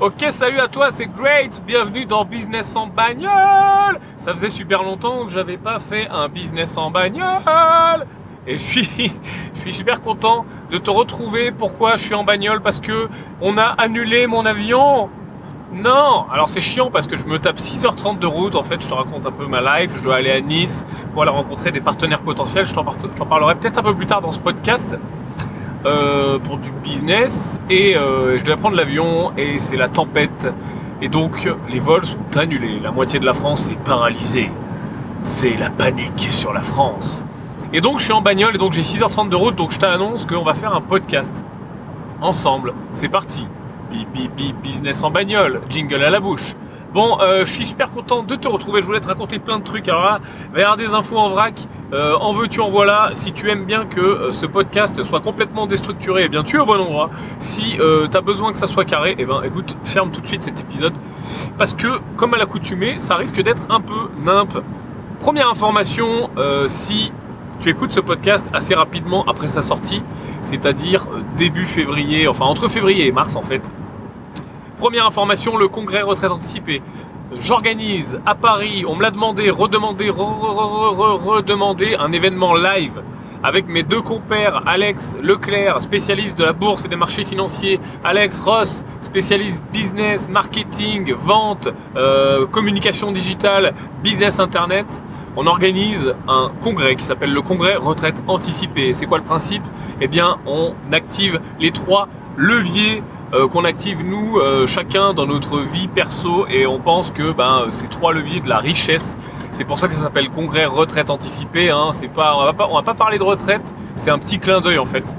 Ok, salut à toi, c'est Great. Bienvenue dans Business en bagnole. Ça faisait super longtemps que j'avais pas fait un business en bagnole. Et je suis, je suis super content de te retrouver. Pourquoi je suis en bagnole? Parce que on a annulé mon avion. Non, alors c'est chiant parce que je me tape 6h30 de route. En fait, je te raconte un peu ma life. Je dois aller à Nice pour aller rencontrer des partenaires potentiels. Je t'en parlerai peut-être un peu plus tard dans ce podcast. Euh, pour du business et euh, je dois prendre l'avion et c'est la tempête et donc les vols sont annulés. La moitié de la France est paralysée. C'est la panique sur la France. Et donc je suis en bagnole et donc j'ai 6h30 de route donc je t'annonce qu'on va faire un podcast ensemble. C'est parti. Bip bip bip business en bagnole, jingle à la bouche. Bon, euh, je suis super content de te retrouver. Je voulais te raconter plein de trucs. Alors là, il des infos en vrac. Euh, en veux-tu, en voilà. Si tu aimes bien que euh, ce podcast soit complètement déstructuré, eh bien tu es au bon endroit. Si tu as besoin que ça soit carré, eh ben écoute, ferme tout de suite cet épisode. Parce que, comme à l'accoutumée, ça risque d'être un peu nimp. Première information, si tu écoutes ce podcast assez rapidement après sa sortie, c'est-à-dire début février, enfin entre février et mars en fait, Première information, le congrès retraite anticipée. J'organise à Paris, on me l'a demandé, redemandé, redemandé, un événement live avec mes deux compères, Alex Leclerc, spécialiste de la bourse et des marchés financiers, Alex Ross, spécialiste business, marketing, vente, euh, communication digitale, business internet. On organise un congrès qui s'appelle le congrès retraite anticipée. C'est quoi le principe? Eh bien, on active les trois leviers euh, qu'on active nous, euh, chacun dans notre vie perso, et on pense que ben, ces trois leviers de la richesse, c'est pour ça que ça s'appelle congrès retraite anticipée. Hein, on va pas, on va pas parler de retraite, c'est un petit clin d'œil en fait.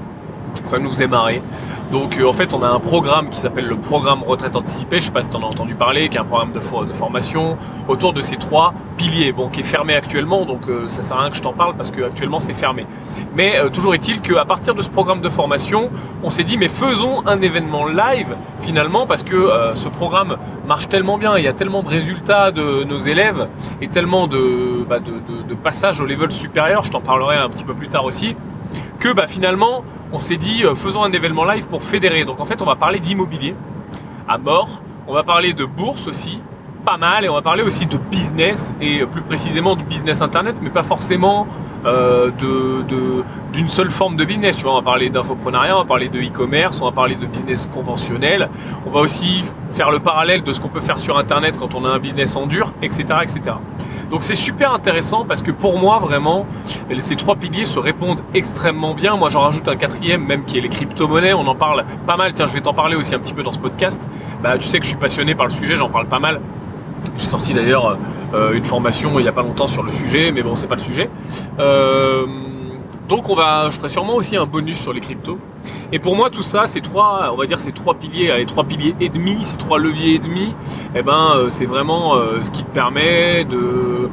Ça nous est marré. Donc euh, en fait, on a un programme qui s'appelle le programme retraite anticipée. Je sais pas si tu en as entendu parler, qui est un programme de, formation autour de ces trois piliers, bon, qui est fermé actuellement. Donc euh, ça sert à rien que je t'en parle parce que actuellement c'est fermé. Mais euh, toujours est-il qu'à partir de ce programme de formation, on s'est dit mais faisons un événement live finalement parce que ce programme marche tellement bien, il y a tellement de résultats de nos élèves et tellement de, bah, de passages au level supérieur. Je t'en parlerai un petit peu plus tard aussi que bah, finalement, on s'est dit, euh, faisons un événement live pour fédérer. Donc en fait, on va parler d'immobilier à mort, on va parler de bourse aussi, pas mal, et on va parler aussi de business, et plus précisément du business internet, mais pas forcément euh, d'une seule forme de business. On va parler d'infoprenariat, on va parler de e-commerce, on va parler de business conventionnel, on va aussi faire le parallèle de ce qu'on peut faire sur internet quand on a un business en dur, etc. etc. Donc c'est super intéressant parce que pour moi vraiment ces trois piliers se répondent extrêmement bien. Moi j'en rajoute un quatrième même qui est les crypto-monnaies. On en parle pas mal. Tiens je vais t'en parler aussi un petit peu dans ce podcast. Bah, tu sais que je suis passionné par le sujet, j'en parle pas mal. J'ai sorti d'ailleurs euh, une formation il n'y a pas longtemps sur le sujet, mais bon c'est pas le sujet. Euh, donc on va, je ferai sûrement aussi un bonus sur les cryptos. Et pour moi, tout ça, ces trois, on va dire ces trois piliers, les trois piliers et demi, ces trois leviers et demi, eh ben, euh, c'est vraiment ce qui te permet de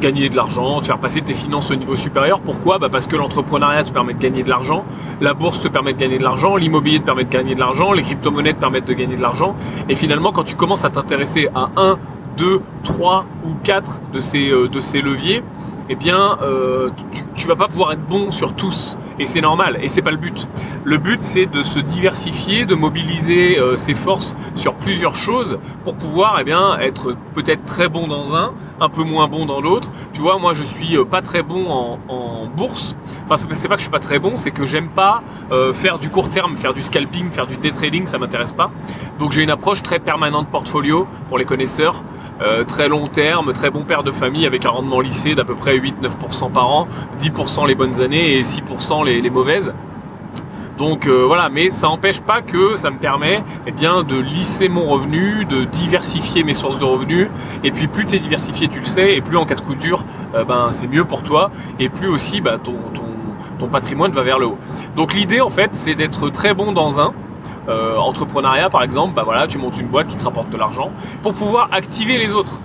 gagner de l'argent, de faire passer tes finances au niveau supérieur. Pourquoi? Bah Parce que l'entrepreneuriat te permet de gagner de l'argent, la bourse te permet de gagner de l'argent, l'immobilier te permet de gagner de l'argent, les crypto-monnaies te permettent de gagner de l'argent. Et finalement, quand tu commences à t'intéresser à un, deux, trois ou quatre de ces, euh, de ces leviers, eh bien, euh, tu, ne vas pas pouvoir être bon sur tous. Et c'est normal, et c'est pas le but. Le but, c'est de se diversifier, de mobiliser euh, ses forces sur plusieurs choses pour pouvoir, eh bien, être peut-être très bon dans un, un peu moins bon dans l'autre. Tu vois, moi, je suis euh, pas très bon en, bourse. Enfin, c'est pas que je suis pas très bon, c'est que j'aime pas faire du court terme, faire du scalping, faire du day trading, ça m'intéresse pas. Donc, j'ai une approche très permanente portfolio pour les connaisseurs. Très long terme, très bon père de famille avec un rendement lycée d'à peu près 8-9% par an, 10% les bonnes années et 6% les, mauvaises. Donc euh, voilà, mais ça n'empêche pas que ça me permet eh bien, de lisser mon revenu, de diversifier mes sources de revenus. Et puis plus tu es diversifié, tu le sais, et plus en cas de coup dur, euh, ben, c'est mieux pour toi. Et plus aussi bah, ton, patrimoine va vers le haut. Donc l'idée en fait, c'est d'être très bon dans un, euh, entrepreneuriat par exemple, bah voilà, tu montes une boîte qui te rapporte de l'argent pour pouvoir activer les autres.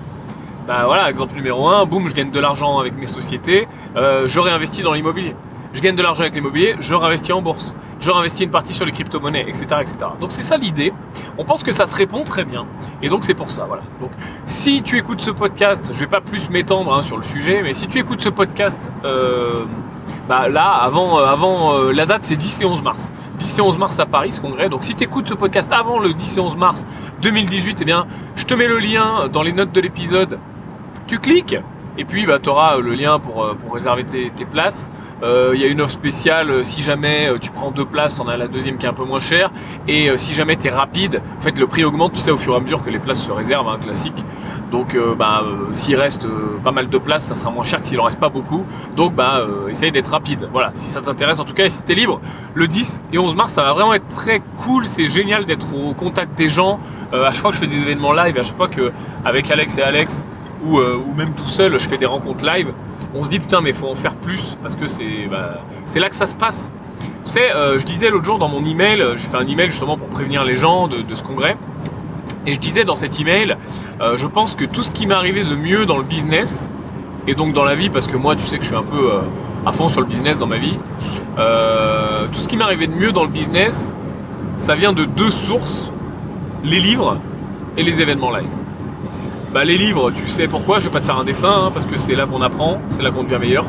Bah voilà, exemple numéro 1, boum, je gagne de l'argent avec mes sociétés, euh, je réinvestis dans l'immobilier. Je gagne de l'argent avec l'immobilier, je réinvestis en bourse, je réinvestis une partie sur les crypto-monnaies, etc., etc. Donc c'est ça l'idée. On pense que ça se répond très bien. Et donc c'est pour ça, voilà. Donc si tu écoutes ce podcast, je vais pas plus m'étendre hein, sur le sujet, mais si tu écoutes ce podcast euh, bah là, avant, avant la date, c'est 10 et 11 mars. 10 et 11 mars à Paris, ce congrès. Donc si tu écoutes ce podcast avant le 10 et 11 mars 2018, eh bien, je te mets le lien dans les notes de l'épisode. Tu cliques et puis bah, tu auras le lien pour, pour réserver tes, places. Euh, il y a une offre spéciale, euh, si jamais euh, tu prends deux places, tu en as la deuxième qui est un peu moins chère. Et si jamais tu es rapide, en fait le prix augmente, tu sais, au fur et à mesure que les places se réservent, un hein, classique. Donc bah, s'il reste pas mal de places, ça sera moins cher que s'il en reste pas beaucoup. Donc bah essaye d'être rapide. Voilà, si ça t'intéresse en tout cas, et si tu es libre, le 10 et 11 mars, ça va vraiment être très cool. C'est génial d'être au contact des gens. à chaque fois que je fais des événements live, à chaque fois que avec Alex et Alex, ou, ou même tout seul, je fais des rencontres live, on se dit putain mais faut en faire plus parce que c'est bah, là que ça se passe. Tu sais, euh, je disais l'autre jour dans mon email, j'ai fait un email justement pour prévenir les gens de, ce congrès, et je disais dans cet email, euh, je pense que tout ce qui m'est arrivé de mieux dans le business, et donc dans la vie, parce que moi tu sais que je suis un peu euh, à fond sur le business dans ma vie, tout ce qui m'est arrivé de mieux dans le business, ça vient de deux sources, les livres et les événements live. Bah, les livres, tu sais pourquoi, je vais pas te faire un dessin, hein, parce que c'est là qu'on apprend, c'est là qu'on devient meilleur.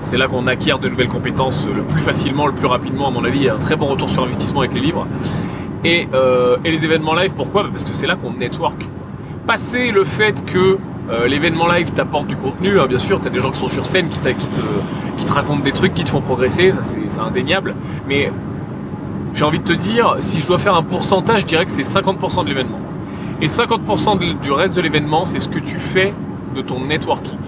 C'est là qu'on acquiert de nouvelles compétences le plus facilement, le plus rapidement, à mon avis. Il y a un très bon retour sur investissement avec les livres. Et, euh, les événements live, pourquoi? Bah, Parce que c'est là qu'on network. Passer le fait que euh, l'événement live t'apporte du contenu, hein, bien sûr, tu des gens qui sont sur scène, qui, qui te racontent des trucs, qui te font progresser, ça c'est indéniable. Mais j'ai envie de te dire, si je dois faire un pourcentage, je dirais que c'est 50% de l'événement. Et 50% du reste de l'événement, c'est ce que tu fais de ton networking.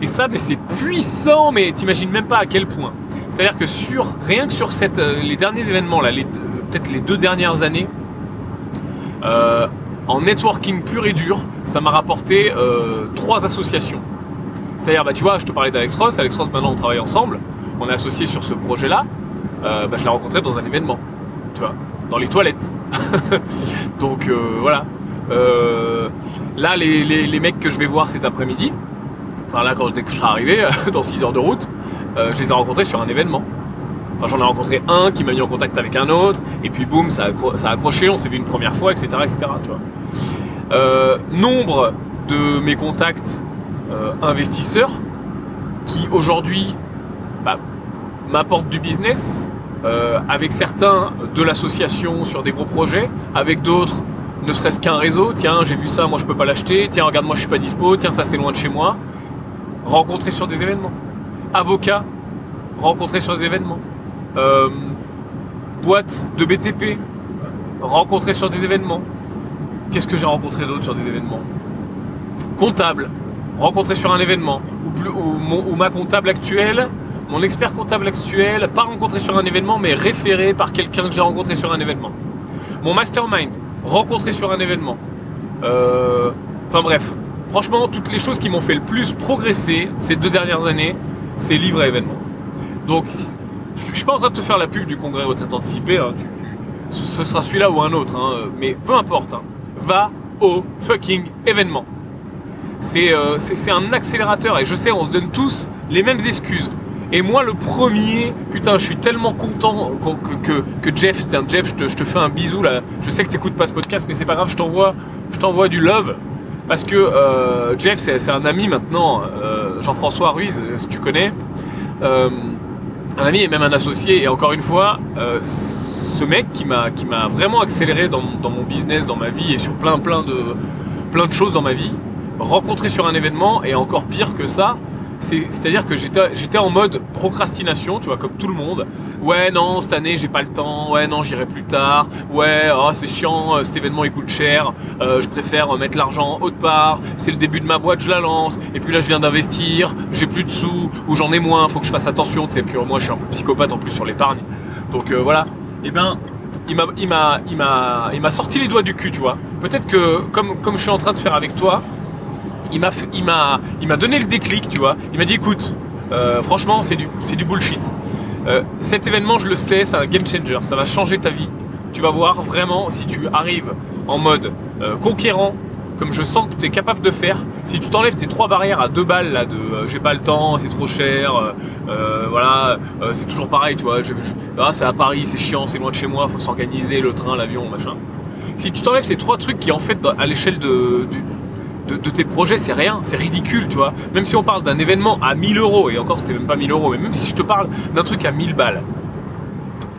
Et ça, mais c'est puissant, mais t'imagines même pas à quel point. C'est-à-dire que sur rien que sur euh, les derniers événements, là, peut-être les deux dernières années, euh, en networking pur et dur, ça m'a rapporté euh, trois associations. C'est-à-dire, bah, tu vois, je te parlais d'Alex Ross. Alex Ross, maintenant, on travaille ensemble. On est associé sur ce projet-là. bah, je l'ai rencontré dans un événement, tu vois, dans les toilettes. Donc voilà, euh, là, les, mecs que je vais voir cet après-midi, enfin là, quand, je serai arrivé, dans 6 heures de route, euh, je les ai rencontrés sur un événement. Enfin, j'en ai rencontré un qui m'a mis en contact avec un autre, et puis boum, ça a, accroché, on s'est vu une première fois, etc. etc. Tu. Euh, nombre de mes contacts investisseurs qui aujourd'hui bah, m'apportent du business, avec certains de l'association sur des gros projets, avec d'autres ne serait-ce qu'un réseau, tiens, j'ai vu ça, moi je peux pas l'acheter, tiens, regarde, moi je suis pas dispo, tiens, ça c'est loin de chez moi. Rencontrer sur des événements. Avocat, rencontrer sur des événements. Euh, boîte de BTP, rencontrer sur des événements. Qu'est-ce que j'ai rencontré d'autre sur des événements? Comptable, rencontrer sur un événement. Ou, ou ma comptable actuelle, mon expert comptable actuel, pas rencontré sur un événement, mais référé par quelqu'un que j'ai rencontré sur un événement. Mon mastermind, rencontrer sur un événement. Euh, enfin bref, franchement, toutes les choses qui m'ont fait le plus progresser ces deux dernières années, c'est livres et événements. Donc, je ne suis pas en train de te faire la pub du congrès retraite anticipé, hein, ce sera celui-là ou un autre, hein, mais peu importe, hein. va au fucking événement. Euh, c'est un accélérateur et je sais, on se donne tous les mêmes excuses. Et moi, le premier, putain, je suis tellement content que, Jeff, Jeff, je te, fais un bisou là. Je sais que tu n'écoutes pas ce podcast, mais c'est pas grave, je t'envoie, je t'envoie du love. Parce que euh, Jeff, c'est un ami maintenant, euh, Jean-François Ruiz, si tu connais. Euh, un ami et même un associé. Et encore une fois, ce mec qui m'a vraiment accéléré dans, dans, mon business, dans ma vie et sur plein, plein, de, plein de choses dans ma vie, rencontré sur un événement, et encore pire que ça, c'est-à-dire que j'étais en mode procrastination, tu vois, comme tout le monde. Ouais, non, cette année, j'ai pas le temps. Ouais, non, j'irai plus tard. Ouais, oh, c'est chiant, euh, cet événement, il coûte cher. Euh, je préfère mettre l'argent autre part. C'est le début de ma boîte, je la lance. Et puis là, je viens d'investir. J'ai plus de sous ou j'en ai moins. Faut que je fasse attention. Tu sais, puis moi, je suis un peu psychopathe en plus sur l'épargne. Donc euh, voilà. Eh ben, il m'a, sorti les doigts du cul, tu vois. Peut-être que, comme je suis en train de faire avec toi, il m'a, donné le déclic, tu vois. Il m'a dit, écoute, euh, franchement, c'est du, bullshit. Euh, cet événement, je le sais, c'est un game changer. Ça va changer ta vie. Tu vas voir vraiment si tu arrives en mode euh, conquérant, comme je sens que tu es capable de faire. Si tu t'enlèves tes trois barrières à deux balles là de j'ai pas le temps, c'est trop cher, voilà, c'est toujours pareil, tu vois. Ah, c'est à Paris, c'est chiant, c'est loin de chez moi, faut s'organiser, le train, l'avion, machin. Si tu t'enlèves ces trois trucs qui en fait à l'échelle de, de, tes projets, c'est rien, c'est ridicule, tu vois. Même si on parle d'un événement à 1000 euros, et encore c'était même pas 1000 euros, mais même si je te parle d'un truc à 1000 balles,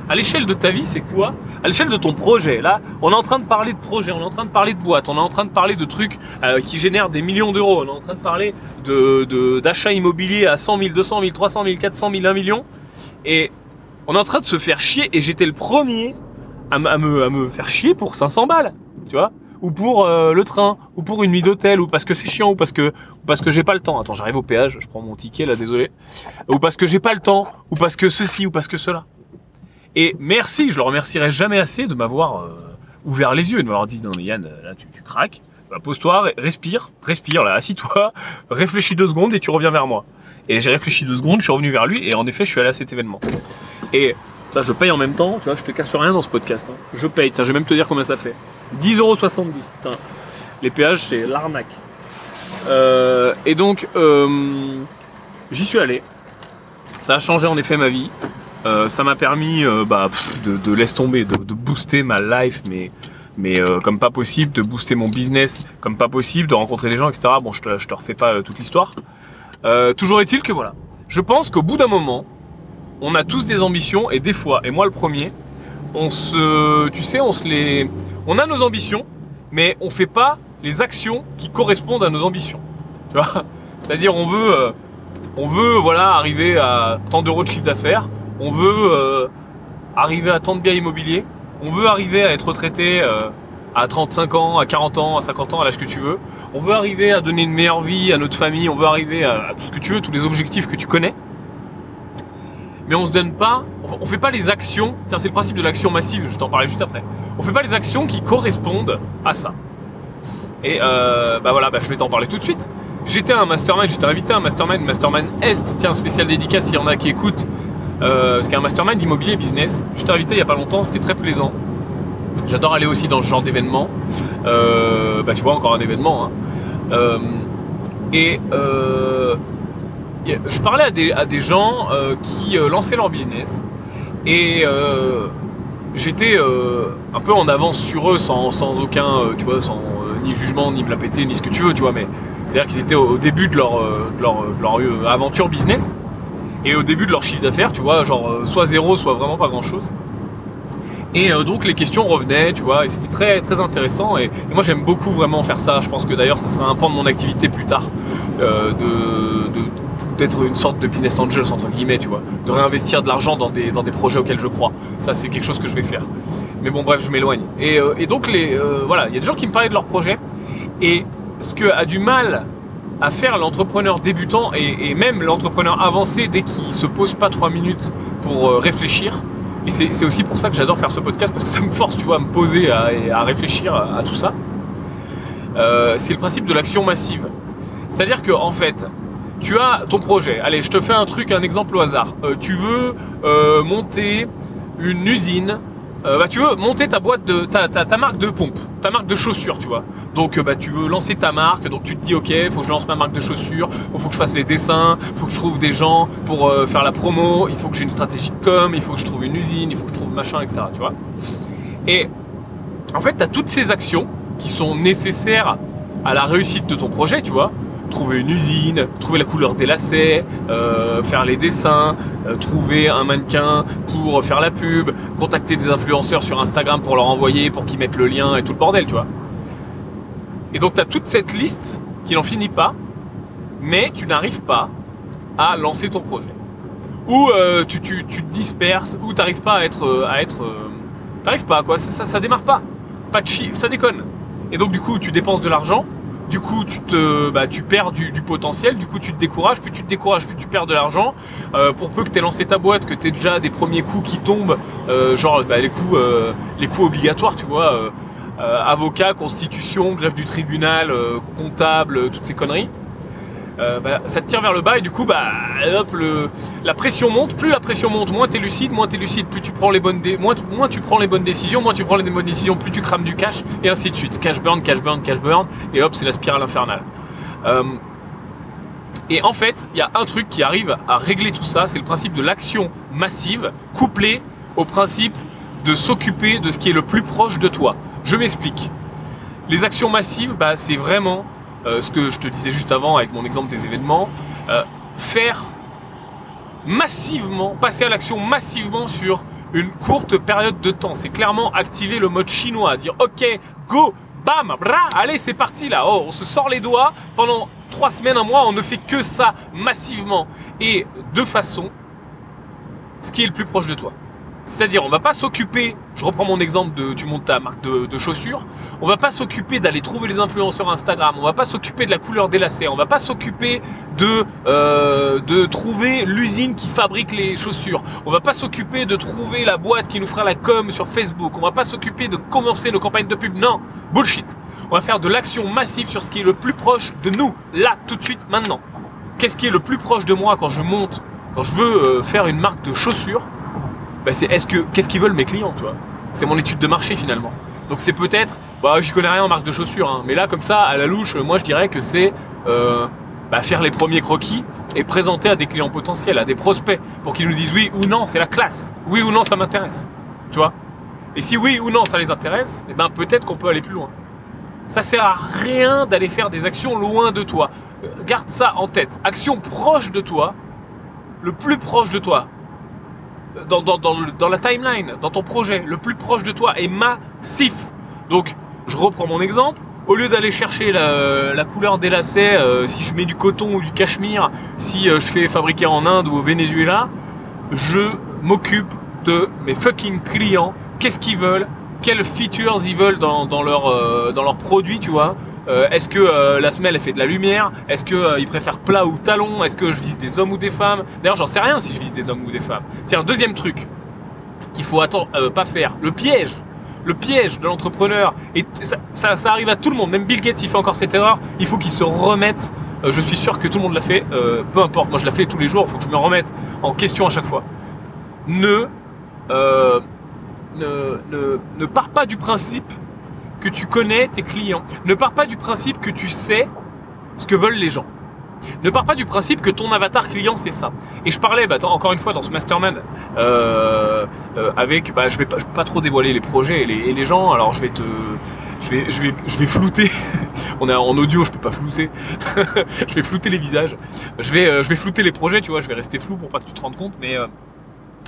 à l'échelle de ta vie, c'est quoi? À l'échelle de ton projet, là, on est en train de parler de projet, on est en train de parler de boîte, on est en train de parler de trucs euh, qui génèrent des millions d'euros, on est en train de parler d'achats de, immobiliers à 100 000, 200 000, 300 000, 400 000, 1 million. Et on est en train de se faire chier, et j'étais le premier à, me, à me faire chier pour 500 balles, tu vois ou pour euh, le train, ou pour une nuit d'hôtel, ou parce que c'est chiant, ou parce que, ou parce que j'ai pas le temps. Attends, j'arrive au péage, je prends mon ticket là, désolé. Ou parce que j'ai pas le temps, ou parce que ceci, ou parce que cela. Et merci, je le remercierai jamais assez de m'avoir euh, ouvert les yeux, de m'avoir dit non mais Yann, là tu, tu craques. Bah, pose-toi, respire, respire là, assis-toi, réfléchis deux secondes et tu reviens vers moi. Et j'ai réfléchi deux secondes, je suis revenu vers lui et en effet je suis allé à cet événement. Et ça, je paye en même temps, tu vois, je te casse rien dans ce podcast. Hein. Je paye, tiens, je vais même te dire combien ça fait. 10,70€, putain. Les péages, c'est l'arnaque. Euh, et donc, euh, j'y suis allé. Ça a changé en effet ma vie. Euh, ça m'a permis bah, de, laisser tomber, de, booster ma life, mais, mais comme pas possible, de booster mon business comme pas possible, de rencontrer des gens, etc. Bon, je te, je te refais pas toute l'histoire. toujours est-il que voilà. Je pense qu'au bout d'un moment, on a tous des ambitions et des fois, et moi le premier, on se, tu sais, on se les, on a nos ambitions, mais on fait pas les actions qui correspondent à nos ambitions. C'est-à-dire on veut, euh, on veut voilà arriver à tant d'euros de chiffre d'affaires, on veut euh, arriver à tant de biens immobiliers, on veut arriver à être retraité euh, à 35 ans, à 40 ans, à 50 ans, à l'âge que tu veux. On veut arriver à donner une meilleure vie à notre famille, on veut arriver à tout ce que tu veux, tous les objectifs que tu connais mais on se donne pas, on fait pas les actions, c'est le principe de l'action massive, je t'en parlais juste après, on fait pas les actions qui correspondent à ça. Et euh, bah voilà, bah je vais t'en parler tout de suite. J'étais un mastermind, j'étais invité à un mastermind, mastermind Est, tiens, spécial dédicace s'il y en a qui écoutent, euh, ce qui est un mastermind immobilier business. J'étais invité il y a pas longtemps, c'était très plaisant. J'adore aller aussi dans ce genre d'événement. Euh, bah tu vois, encore un événement. Hein. Euh, et euh, je parlais à des, gens euh, qui euh, lançaient leur business et euh, j'étais un peu en avance sur eux sans, aucun, tu vois, sans ni jugement, ni me la péter, ni ce que tu veux, tu vois, mais c'est-à-dire qu'ils étaient au, début de leur, leur, aventure business et au début de leur chiffre d'affaires, tu vois, genre soit zéro, soit vraiment pas grand-chose. Et donc les questions revenaient, tu vois, et c'était très très intéressant. Et, moi j'aime beaucoup vraiment faire ça. Je pense que d'ailleurs ça sera un pan de mon activité plus tard, de, d'être une sorte de business angel entre guillemets, tu vois, de réinvestir de l'argent dans des, dans des projets auxquels je crois. Ça, c'est quelque chose que je vais faire. Mais bon, bref, je m'éloigne. Et, euh, et, donc, les, euh, voilà, il y a des gens qui me parlaient de leur projet. Et ce que a du mal à faire l'entrepreneur débutant et, même l'entrepreneur avancé dès qu'il se pose pas trois minutes pour euh, réfléchir. Et c'est aussi pour ça que j'adore faire ce podcast parce que ça me force, tu vois, à me poser à, à réfléchir à, à, tout ça. c'est le principe de l'action massive. C'est-à-dire que en fait, tu as ton projet. Allez, je te fais un truc, un exemple au hasard. Euh, tu veux euh, monter une usine. Euh, bah, tu veux monter ta boîte de ta, ta, marque de pompe, ta marque de chaussures, tu vois. Donc bah, tu veux lancer ta marque, donc tu te dis ok, il faut que je lance ma marque de chaussures, il faut que je fasse les dessins, il faut que je trouve des gens pour faire la promo, il faut que j'ai une stratégie de com, il faut que je trouve une usine, il faut que je trouve machin, etc. Tu vois. Et en fait, tu as toutes ces actions qui sont nécessaires à la réussite de ton projet, tu vois trouver une usine, trouver la couleur des lacets, euh, faire les dessins, euh, trouver un mannequin pour faire la pub, contacter des influenceurs sur Instagram pour leur envoyer, pour qu'ils mettent le lien et tout le bordel, tu vois. Et donc tu as toute cette liste qui n'en finit pas, mais tu n'arrives pas à lancer ton projet. Ou euh, tu, te disperses, ou tu n'arrives pas à être... à être t'arrives pas, quoi, ça, ça, démarre pas. Pas de chiffre, ça déconne. Et donc du coup, tu dépenses de l'argent, du coup tu te bah, perds du, potentiel, du coup tu te décourages, plus tu te décourages, plus tu perds de l'argent. Euh, pour peu que tu aies lancé ta boîte, que tu aies déjà des premiers coûts qui tombent, euh, genre bah, les coûts euh, les obligatoires, tu vois, avocat, constitution, greffe du tribunal, comptable, toutes ces conneries. Euh, bah, ça te tire vers le bas et du coup bah hop la pression monte. Plus la pression monte moins tu es lucide moins tu lucide plus tu prends les bonnes moins, moins tu prends les bonnes décisions moins tu prends les bonnes décisions plus tu crames du cash et ainsi de suite. Cash burn cash burn cash burn et hop c'est la spirale infernale. Euh, et en fait il y a un truc qui arrive à régler tout ça c'est le principe de l'action massive couplé au principe de s'occuper de ce qui est le plus proche de toi. Je m'explique. Les actions massives bah, c'est vraiment euh, ce que je te disais juste avant avec mon exemple des événements, euh, faire massivement, passer à l'action massivement sur une courte période de temps. C'est clairement activer le mode chinois, dire ok, go, bam, bra, allez c'est parti là, oh, on se sort les doigts pendant trois semaines, un mois, on ne fait que ça massivement et de façon ce qui est le plus proche de toi. C'est-à-dire, on va pas s'occuper, je reprends mon exemple de tu montes ta marque de, chaussures, on va pas s'occuper d'aller trouver les influenceurs Instagram, on va pas s'occuper de la couleur des lacets, on va pas s'occuper de, euh, de trouver l'usine qui fabrique les chaussures, on va pas s'occuper de trouver la boîte qui nous fera la com sur Facebook, on va pas s'occuper de commencer nos campagnes de pub, non, bullshit. On va faire de l'action massive sur ce qui est le plus proche de nous, là, tout de suite, maintenant. Qu'est-ce qui est le plus proche de moi quand je monte, quand je veux euh, faire une marque de chaussures? Bah, c'est est-ce que qu'est-ce qu'ils veulent mes clients, tu vois? C'est mon étude de marché finalement. Donc c'est peut-être, bah j'y connais rien en marque de chaussures, hein, mais là comme ça à la louche, moi je dirais que c'est euh, bah, faire les premiers croquis et présenter à des clients potentiels, à des prospects, pour qu'ils nous disent oui ou non, c'est la classe, oui ou non ça m'intéresse, tu Et si oui ou non ça les intéresse, eh ben peut-être qu'on peut aller plus loin. Ça sert à rien d'aller faire des actions loin de toi. Euh, garde ça en tête. Action proche de toi, le plus proche de toi dans, la timeline, dans ton projet, le plus proche de toi est massif. Donc, je reprends mon exemple. Au lieu d'aller chercher la, couleur des lacets, euh, si je mets du coton ou du cachemire, si euh, je fais fabriquer en Inde ou au Venezuela, je m'occupe de mes fucking clients. Qu'est-ce qu'ils veulent? Quelles features ils veulent dans, leurs euh, dans produits, tu vois? Euh, est-ce que euh, la semelle elle fait de la lumière? Est-ce qu'ils euh, préfèrent plat ou talon? Est-ce que je visite des hommes ou des femmes? D'ailleurs, j'en sais rien si je visite des hommes ou des femmes. Tiens, deuxième truc qu'il faut attendre, pas faire, le piège. Le piège de l'entrepreneur, et ça, ça, arrive à tout le monde, même Bill Gates il fait encore cette erreur, il faut qu'il se remette, je suis sûr que tout le monde l'a fait, peu importe, moi je la fais tous les jours, il faut que je me remette en question à chaque fois. Ne, ne, ne, ne pars pas du principe que tu connais tes clients. Ne pars pas du principe que tu sais ce que veulent les gens. Ne pars pas du principe que ton avatar client c'est ça. Et je parlais, bah, encore une fois, dans ce mastermind, euh, euh, avec, bah, je vais pas, trop dévoiler les projets et les, gens. Alors je vais te, je vais, je vais, je vais flouter. On est en audio, je peux pas flouter. je vais flouter les visages. Je vais, euh, je vais flouter les projets, tu vois. Je vais rester flou pour pas que tu te rendes compte. Mais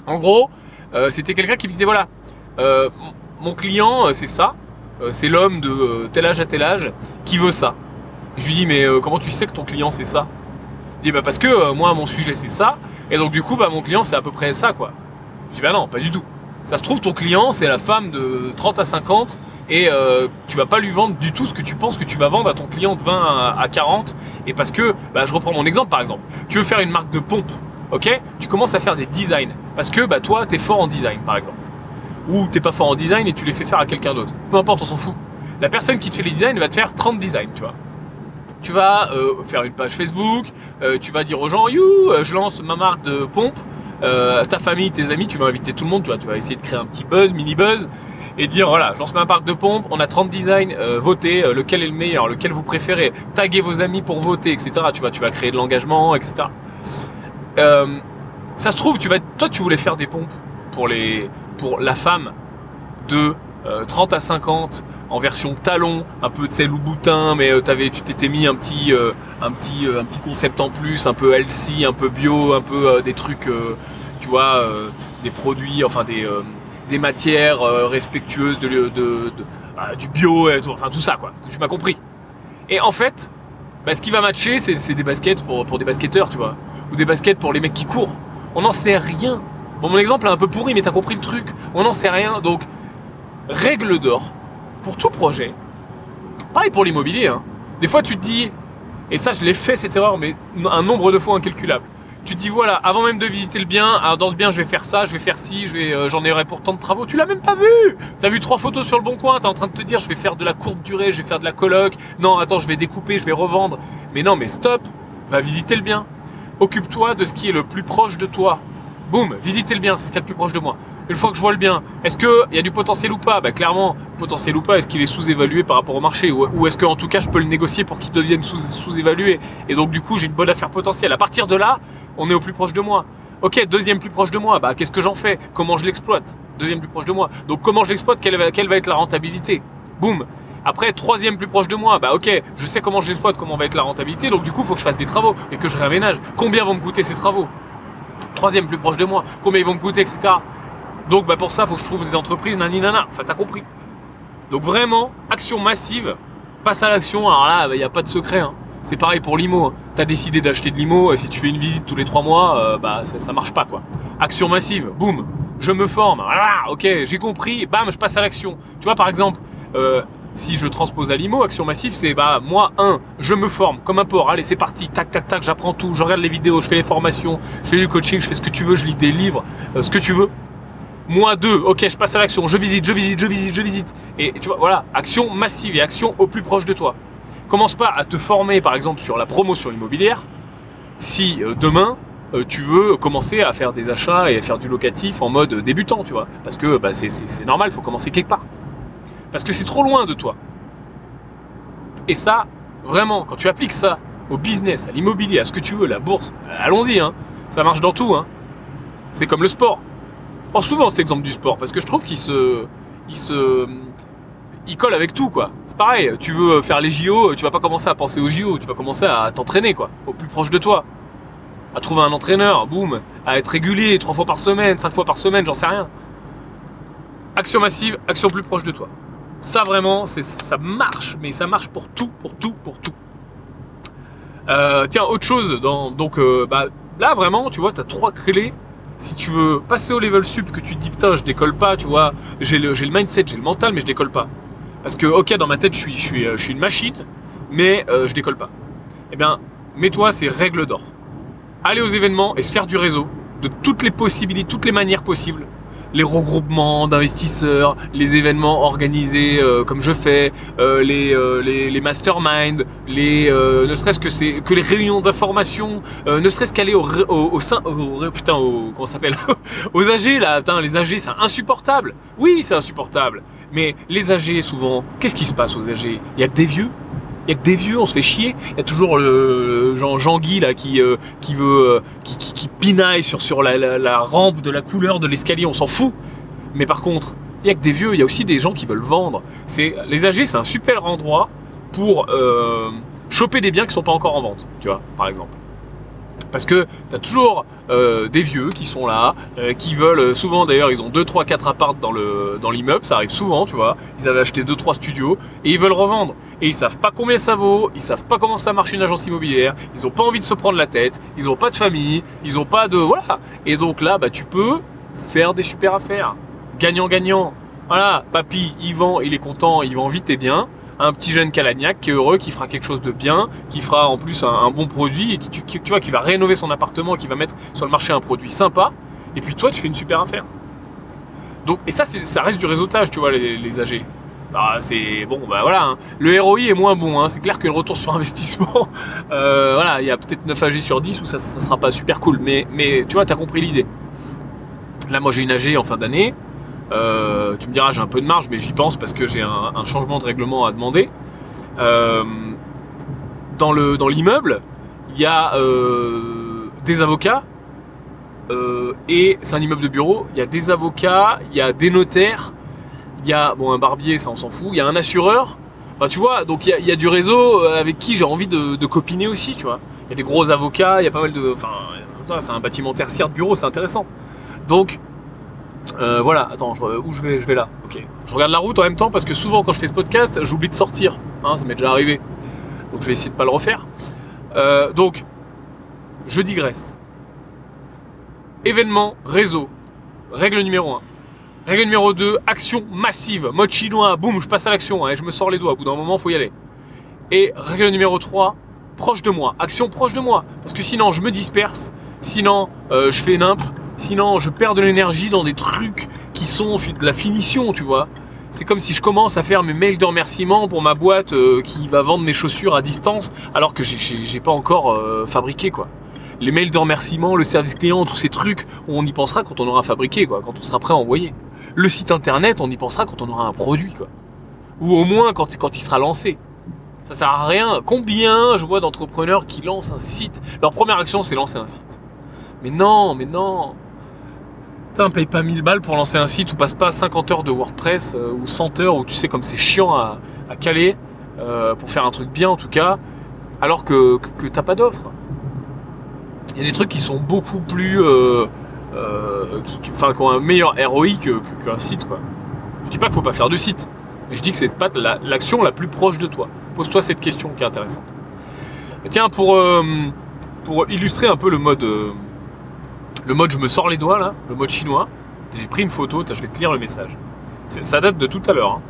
en gros, c'était quelqu'un qui me disait voilà, mon client c'est ça. Euh, c'est l'homme de euh, tel âge à tel âge qui veut ça. Je lui dis mais euh, comment tu sais que ton client c'est ça? Il dit bah parce que moi mon sujet c'est ça et donc du coup bah mon client c'est à peu près ça quoi. Je dis bah non pas du tout. Ça se trouve ton client c'est la femme de 30 à 50 et tu vas pas lui vendre du tout ce que tu penses que tu vas vendre à ton client de 20 à, 40 et parce que bah, je reprends mon exemple par exemple. Tu veux faire une marque de pompe, ok? Tu commences à faire des designs parce que bah toi t'es fort en design par exemple ou t'es pas fort en design et tu les fais faire à quelqu'un d'autre. Peu importe, on s'en fout. La personne qui te fait les designs va te faire 30 designs, tu vois. Tu vas euh, faire une page Facebook, euh, tu vas dire aux gens, you, euh, je lance ma marque de pompe, ta famille, tes amis, tu vas inviter tout le monde, tu vois, tu vas essayer de créer un petit buzz, mini buzz, et dire voilà, je lance ma marque de pompe, on a 30 designs, votez, lequel est le meilleur, lequel vous préférez, taguez vos amis pour voter, etc. Tu vois, tu vas créer de l'engagement, etc. ça se trouve, tu vas, toi, tu voulais faire des pompes pour les, pour la femme de 30 euh, à 50 en version talon, un peu de ou boutin, mais euh, tu t'étais mis un petit, euh, un, petit, un petit concept en plus, un peu healthy, un peu bio, un peu des trucs, tu vois, des produits, enfin des, des matières respectueuses de, de, ah, du bio, enfin tout ça quoi, tu m'as compris. Et en fait, bah, ce qui va matcher, c'est des baskets pour, pour des basketteurs, tu vois, ou des baskets pour les mecs qui courent. On n'en sait rien Bon, mon exemple est un peu pourri, mais t'as compris le truc. On n'en sait rien. Donc, règle d'or pour tout projet. Pareil pour l'immobilier. Hein. Des fois, tu te dis, et ça, je l'ai fait cette erreur, mais un nombre de fois incalculable. Tu te dis, voilà, avant même de visiter le bien, alors dans ce bien, je vais faire ça, je vais faire ci, euh, j'en aurai pour tant de travaux. Tu l'as même pas vu T'as vu trois photos sur le bon coin, t'es en train de te dire, je vais faire de la courte durée, je vais faire de la coloc. Non, attends, je vais découper, je vais revendre. Mais non, mais stop, va visiter le bien. Occupe-toi de ce qui est le plus proche de toi. Boum, visitez le bien, c'est ce qu'il y a le plus proche de moi. Une fois que je vois le bien, est-ce qu'il y a du potentiel ou pas? Bah, Clairement, potentiel ou pas, est-ce qu'il est sous-évalué par rapport au marché? Ou, est-ce qu'en tout cas, je peux le négocier pour qu'il devienne sous-évalué? Et donc, du coup, j'ai une bonne affaire potentielle. À partir de là, on est au plus proche de moi. Ok, deuxième plus proche de moi, bah, qu'est-ce que j'en fais? Comment je l'exploite? Deuxième plus proche de moi. Donc, comment je l'exploite? Quelle, va, quelle va être la rentabilité? Boum Après, troisième plus proche de moi, bah ok, je sais comment je l'exploite, comment va être la rentabilité, donc du coup, il faut que je fasse des travaux et que je réaménage. Combien vont me coûter ces travaux? Troisième plus proche de moi, combien ils vont me coûter, etc. Donc bah pour ça, il faut que je trouve des entreprises, nani nana. Enfin, t'as compris. Donc vraiment, action massive, passe à l'action. Alors là, il n'y a pas de secret. Hein. C'est pareil pour l'IMO. Hein. Tu as décidé d'acheter de l'IMO, et si tu fais une visite tous les trois mois, euh, bah ça, ça marche pas quoi. Action massive, boum, je me forme. Voilà, ok, j'ai compris, bam, je passe à l'action. Tu vois, par exemple, euh, si je transpose à l'IMO, action massive, c'est bah moi, un, je me forme comme un porc. Allez, c'est parti, tac, tac, tac, j'apprends tout, je regarde les vidéos, je fais les formations, je fais du coaching, je fais ce que tu veux, je lis des livres, euh, ce que tu veux. Moi, deux, ok, je passe à l'action, je visite, je visite, je visite, je visite. Et tu vois, voilà, action massive et action au plus proche de toi. Commence pas à te former, par exemple, sur la promotion immobilière si euh, demain, euh, tu veux commencer à faire des achats et à faire du locatif en mode débutant, tu vois. Parce que bah, c'est normal, il faut commencer quelque part. Parce que c'est trop loin de toi. Et ça, vraiment, quand tu appliques ça au business, à l'immobilier, à ce que tu veux, la bourse, allons-y, hein. ça marche dans tout. Hein. C'est comme le sport. Je prends souvent cet exemple du sport parce que je trouve qu'il se, il se, il colle avec tout quoi. C'est pareil, tu veux faire les JO, tu vas pas commencer à penser aux JO, tu vas commencer à t'entraîner quoi, au plus proche de toi à trouver un entraîneur, boum, à être régulier trois fois par semaine, cinq fois par semaine, j'en sais rien. Action massive, action plus proche de toi. Ça vraiment, ça marche, mais ça marche pour tout, pour tout, pour tout. Euh, tiens, autre chose, donc euh, bah, là vraiment, tu vois, tu as trois clés. Si tu veux passer au level sup, que tu te dis putain, je décolle pas, tu vois, j'ai le, mindset, j'ai le mental, mais je décolle pas. Parce que, ok, dans ma tête, je suis, suis une machine, mais euh, je décolle pas. Eh bien, mets-toi ces règles d'or aller aux événements et se faire du réseau de toutes les possibilités, toutes les manières possibles. Les regroupements d'investisseurs, les événements organisés euh, comme je fais, euh, les, euh, les, les, masterminds, les, ne serait-ce que, c'est, que les réunions d'information, ne serait-ce qu'aller au, au, sein, putain, au, comment s'appelle, aux AG là, putain, les AG c'est insupportable. Oui, c'est insupportable. Mais les AG souvent, qu'est-ce qui se passe aux AG Il y a des vieux il y a que des vieux, on se fait chier. Il y a toujours le Jean, Guy là qui euh, veut euh, qui, pinaille sur la, rampe de la couleur de l'escalier, on s'en fout. Mais par contre, il y a que des vieux, il y a aussi des gens qui veulent vendre. C'est les AG, c'est un super endroit pour euh, choper des biens qui sont pas encore en vente, tu vois, par exemple. Parce que tu as toujours euh, des vieux qui sont là, euh, qui veulent, euh, souvent d'ailleurs, ils ont 2, 3, 4 apparts dans, le, dans l'immeuble, ça arrive souvent, tu vois. Ils avaient acheté 2, 3 studios et ils veulent revendre. Et ils savent pas combien ça vaut, ils savent pas comment ça marche une agence immobilière, ils ont pas envie de se prendre la tête, ils ont pas de famille, ils ont pas de. Voilà. Et donc là, bah, tu peux faire des super affaires. Gagnant-gagnant. Voilà, papy, il vend, il est content, il vend vite et bien un petit jeune Calagnac qui est heureux, qui fera quelque chose de bien, qui fera en plus un, bon produit et qui, tu, vois, qui va rénover son appartement, qui va mettre sur le marché un produit sympa. Et puis toi, tu fais une super affaire. Donc, et ça, ça reste du réseautage, tu vois, les, les AG. Bah, c'est bon, bah voilà. Hein. Le ROI est moins bon. Hein. C'est clair que le retour sur investissement, euh, voilà, il y a peut-être 9 AG sur 10 où ça, ça sera pas super cool. Mais, mais tu vois, tu as compris l'idée. Là, moi, j'ai une AG en fin d'année. Euh, tu me diras, j'ai un peu de marge, mais j'y pense parce que j'ai un, changement de règlement à demander. Euh, dans, le, dans l'immeuble, il y a euh, des avocats et c'est un immeuble de bureau. Il y a des avocats, il y a des notaires, il y a bon un barbier, ça on s'en fout. Il y a un assureur. Enfin, tu vois, donc il y, a, du réseau avec qui j'ai envie de, de, copiner aussi, tu vois. Il y a des gros avocats, il y a pas mal de. Enfin, c'est un bâtiment tertiaire de bureau, c'est intéressant. Donc, euh, voilà, attends, où je vais Je vais là. Ok. Je regarde la route en même temps parce que souvent quand je fais ce podcast, j'oublie de sortir. Hein, ça m'est déjà arrivé. Donc je vais essayer de pas le refaire. Euh, donc, je digresse. Événement, réseau. Règle numéro 1. Règle numéro 2, action massive. Mode chinois, boum, je passe à l'action. et hein, je me sors les doigts. Au bout d'un moment, faut y aller. Et règle numéro 3, proche de moi. Action proche de moi. Parce que sinon, je me disperse. Sinon, euh, je fais nimp Sinon, je perds de l'énergie dans des trucs qui sont de la finition, tu vois. C'est comme si je commence à faire mes mails de remerciement pour ma boîte euh, qui va vendre mes chaussures à distance alors que j'ai pas encore euh, fabriqué quoi. Les mails de remerciement, le service client, tous ces trucs, on y pensera quand on aura fabriqué quoi, quand on sera prêt à envoyer. Le site internet, on y pensera quand on aura un produit quoi. Ou au moins quand, quand il sera lancé. Ça sert à rien. Combien je vois d'entrepreneurs qui lancent un site? Leur première action, c'est lancer un site. Mais non, mais non Putain, paye pas 1000 balles pour lancer un site ou passe pas 50 heures de WordPress euh, ou 100 heures où tu sais comme c'est chiant à, caler euh, pour faire un truc bien en tout cas, alors que, que, t'as pas d'offre. Il y a des trucs qui sont beaucoup plus. Euh, enfin, qui ont un meilleur ROI qu'un site quoi. Je dis pas qu'il faut pas faire de site, mais je dis que c'est pas l'action la, plus proche de toi. Pose-toi cette question qui est intéressante. tiens, pour, pour illustrer un peu le mode le mode je me sors les doigts là, le mode chinois. J'ai pris une photo, je vais te lire le message. Ça date de tout à l'heure. Hein.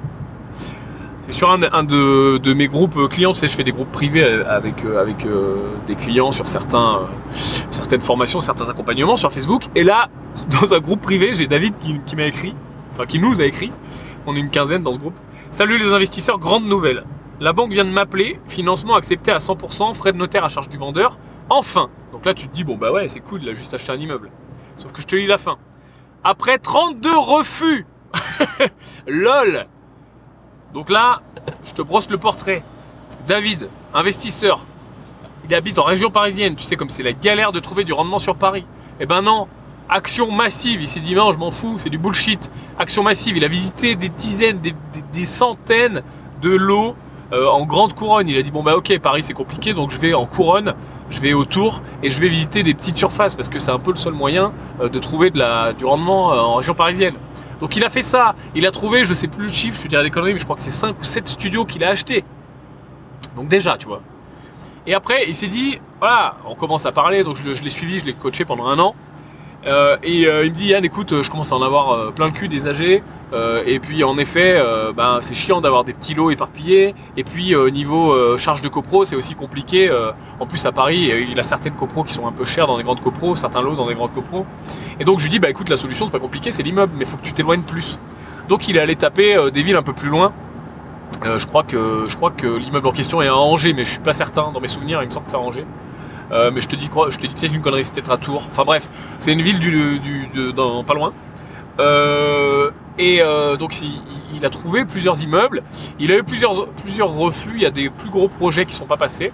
C'est sur un, de, mes groupes clients, tu sais, je fais des groupes privés avec, euh, avec euh, des clients sur euh, certaines formations, certains accompagnements sur Facebook. Et là, dans un groupe privé, j'ai David qui, m'a écrit, enfin qui nous a écrit, on est une quinzaine dans ce groupe. Salut les investisseurs, grande nouvelle. La banque vient de m'appeler, financement accepté à 100%, frais de notaire à charge du vendeur. Enfin Là, tu te dis, bon, bah ouais, c'est cool, il a juste acheté un immeuble. Sauf que je te lis la fin. Après 32 refus LOL Donc là, je te brosse le portrait. David, investisseur, il habite en région parisienne. Tu sais, comme c'est la galère de trouver du rendement sur Paris. Eh ben non, action massive. Il s'est dit, non, je m'en fous, c'est du bullshit. Action massive. Il a visité des dizaines, des centaines de lots euh, en grande couronne. Il a dit bon bah ok Paris c'est compliqué donc je vais en couronne, je vais autour et je vais visiter des petites surfaces parce que c'est un peu le seul moyen euh, de trouver du rendement euh, en région parisienne. Donc il a fait ça, il a trouvé, je sais plus le chiffre, je te dirais des conneries, mais je crois que c'est 5 ou 7 studios qu'il a acheté. Donc déjà, tu vois. Et après, il s'est dit, voilà, on commence à parler, donc je l'ai suivi, je l'ai coaché pendant un an. Euh, et euh, il me dit Yann écoute je commence à en avoir euh, plein le cul des AG et puis en effet ben, c'est chiant d'avoir des petits lots éparpillés. Et puis niveau charge de copro c'est aussi compliqué en plus à Paris il a certaines copros qui sont un peu chères dans des grandes copros certains lots dans des grandes copros. Et donc je lui dis bah écoute la solution c'est pas compliqué c'est l'immeuble mais il faut que tu t'éloignes plus. Donc il est allé taper des villes un peu plus loin. Je crois que, je crois que l'immeuble en question est à Angers mais je suis pas certain. Dans mes souvenirs il me semble que c'est à Angers euh, mais je te dis quoi Je te dis peut-être une connerie, c'est peut-être à Tours. Enfin bref, c'est une ville du, dans, pas loin. Euh, et euh, donc il, a trouvé plusieurs immeubles. Il a eu plusieurs, plusieurs refus. Il y a des plus gros projets qui sont pas passés.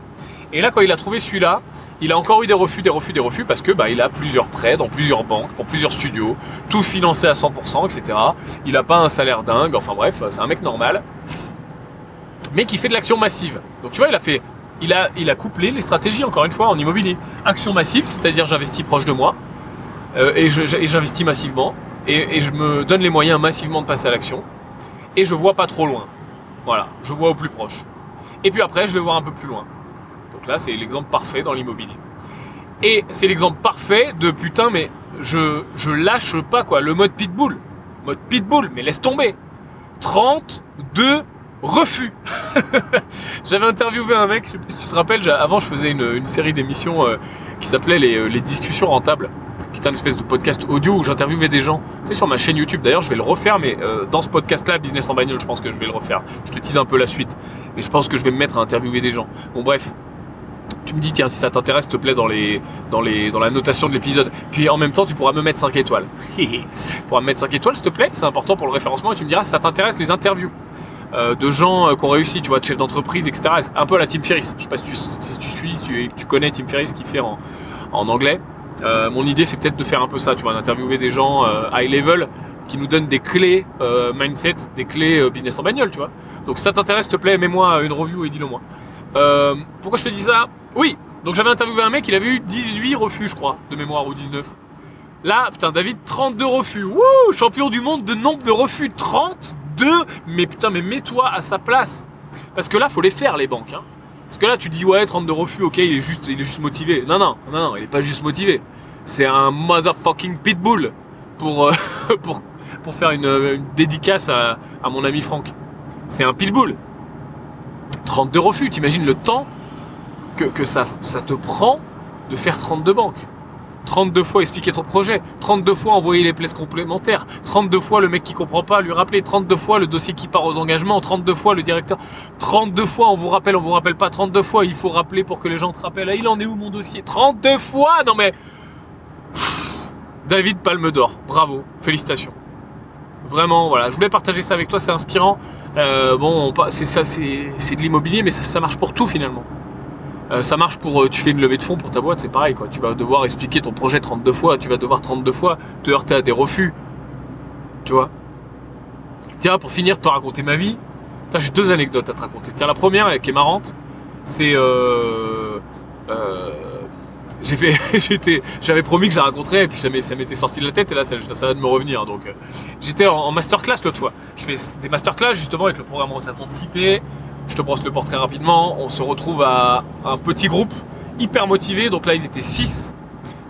Et là, quand il a trouvé celui-là, il a encore eu des refus, des refus, des refus parce que bah, il a plusieurs prêts dans plusieurs banques, pour plusieurs studios, tout financé à 100%, etc. Il n'a pas un salaire dingue. Enfin bref, c'est un mec normal, mais qui fait de l'action massive. Donc tu vois, il a fait il a, couplé les stratégies, encore une fois, en immobilier. Action massive, c'est-à-dire j'investis proche de moi euh, et j'investis massivement et, je me donne les moyens massivement de passer à l'action et je vois pas trop loin. Voilà, je vois au plus proche. Et puis après, je vais voir un peu plus loin. Donc là, c'est l'exemple parfait dans l'immobilier. Et c'est l'exemple parfait de putain, mais je, je lâche pas quoi, le mode pitbull. Mode pitbull, mais laisse tomber. 32 refus. J'avais interviewé un mec, je sais plus si tu te rappelles, avant je faisais une, série d'émissions euh, qui s'appelait euh, les, discussions rentables, qui était une espèce de podcast audio où j'interviewais des gens. C'est sur ma chaîne YouTube d'ailleurs, je vais le refaire, mais euh, dans ce podcast-là, Business en bagnole, je pense que je vais le refaire. Je te tease un peu la suite, mais je pense que je vais me mettre à interviewer des gens. Bon bref, tu me dis tiens si ça t'intéresse te plaît dans les dans les dans la notation de l'épisode puis en même temps tu pourras me mettre 5 étoiles tu pourras me mettre 5 étoiles s'il te plaît c'est important pour le référencement et tu me diras si ça t'intéresse les interviews euh, de gens euh, qui ont réussi, tu vois, de chefs d'entreprise, etc. Un peu la Tim Ferriss. Je sais pas si tu, suis, si tu, connais Tim Ferriss qui fait en, anglais. Euh, mon idée, c'est peut-être de faire un peu ça, tu vois, d'interviewer des gens high level qui nous donnent des clés mindset, des clés business en bagnole, tu vois. Donc si ça t'intéresse, te plaît, mets-moi une review et dis-le moi. pourquoi je te dis ça? Oui, donc j'avais interviewé un mec, il avait eu 18 refus, je crois, de mémoire, ou 19. Là, putain, David, 32 refus. Wouh Champion du monde de nombre de refus. 32 mais putain, mais mets-toi à sa place. Parce que là, faut les faire, les banques. Hein. Parce que là, tu dis, ouais, 32 refus, ok, il est juste, il est juste motivé. Non, non, non, non, il est pas juste motivé. C'est un motherfucking pitbull pour, euh, pour, pour faire une, dédicace à, mon ami Franck. C'est un pitbull. 32 refus, t'imagines le temps que, que ça, ça te prend de faire 32 banques. 32 fois expliquer ton projet, 32 fois envoyer les places complémentaires, 32 fois le mec qui comprend pas lui rappeler, 32 fois le dossier qui part aux engagements, 32 fois le directeur, 32 fois on vous rappelle, on vous rappelle pas, 32 fois il faut rappeler pour que les gens te rappellent, ah, il en est où mon dossier? 32 fois Non mais... David Palme d'Or, bravo, félicitations. Vraiment, voilà, je voulais partager ça avec toi, c'est inspirant. Euh, bon, c'est ça, c'est de l'immobilier, mais ça, ça marche pour tout finalement. Euh, ça marche pour, euh, tu fais une levée de fonds pour ta boîte, c'est pareil quoi. Tu vas devoir expliquer ton projet 32 fois, tu vas devoir 32 fois te heurter à des refus. Tu vois? Tiens, pour finir te raconter ma vie, j'ai deux anecdotes à te raconter. Tiens, la première qui est marrante, c'est euh, j'avais promis que je la raconterais, et puis ça m'était sorti de la tête, et là ça, va de me revenir. Donc, j'étais en, masterclass l'autre fois. Je fais des masterclass justement avec le programme retraite anticipée. Je te brosse le portrait rapidement. On se retrouve à un petit groupe hyper motivé. Donc là, ils étaient 6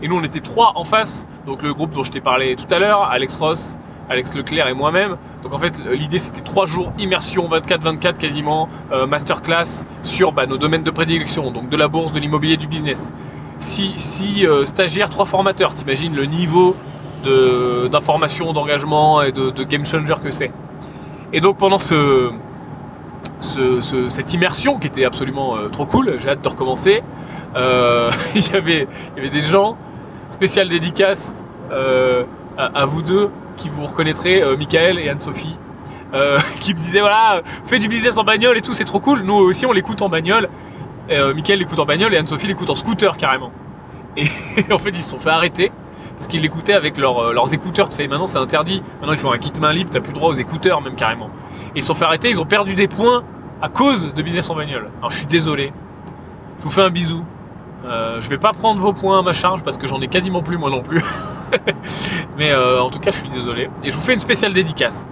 et nous, on était 3 en face. Donc le groupe dont je t'ai parlé tout à l'heure, Alex Ross, Alex Leclerc et moi-même. Donc en fait, l'idée c'était 3 jours immersion 24-24 quasiment, euh, masterclass sur bah, nos domaines de prédilection, donc de la bourse, de l'immobilier, du business. 6 euh, stagiaires, 3 formateurs. T'imagines le niveau d'information, d'engagement et de game changer que c'est. Et donc pendant ce, cette immersion qui était absolument euh, trop cool. J'ai hâte de recommencer. Euh, il, y avait, des gens, spécial dédicace euh, à, vous deux, qui vous reconnaîtrez, Michael et Anne-Sophie, qui me disaient voilà, fais du business en bagnole et tout, c'est trop cool. Nous aussi, on l'écoute en bagnole. Michael l'écoute en bagnole et Anne-Sophie l'écoute en scooter carrément. Et en fait, ils se sont fait arrêter parce qu'ils l'écoutaient avec leurs écouteurs. Tu sais, maintenant c'est interdit. Maintenant, ils font un kit main libre, t'as plus droit aux écouteurs même carrément ils se sont fait arrêter, ils ont perdu des points à cause de business en bagnole. Alors je suis désolé, je vous fais un bisou. Euh, je vais pas prendre vos points à ma charge parce que j'en ai quasiment plus moi non plus. Mais euh, en tout cas, je suis désolé. Et je vous fais une spéciale dédicace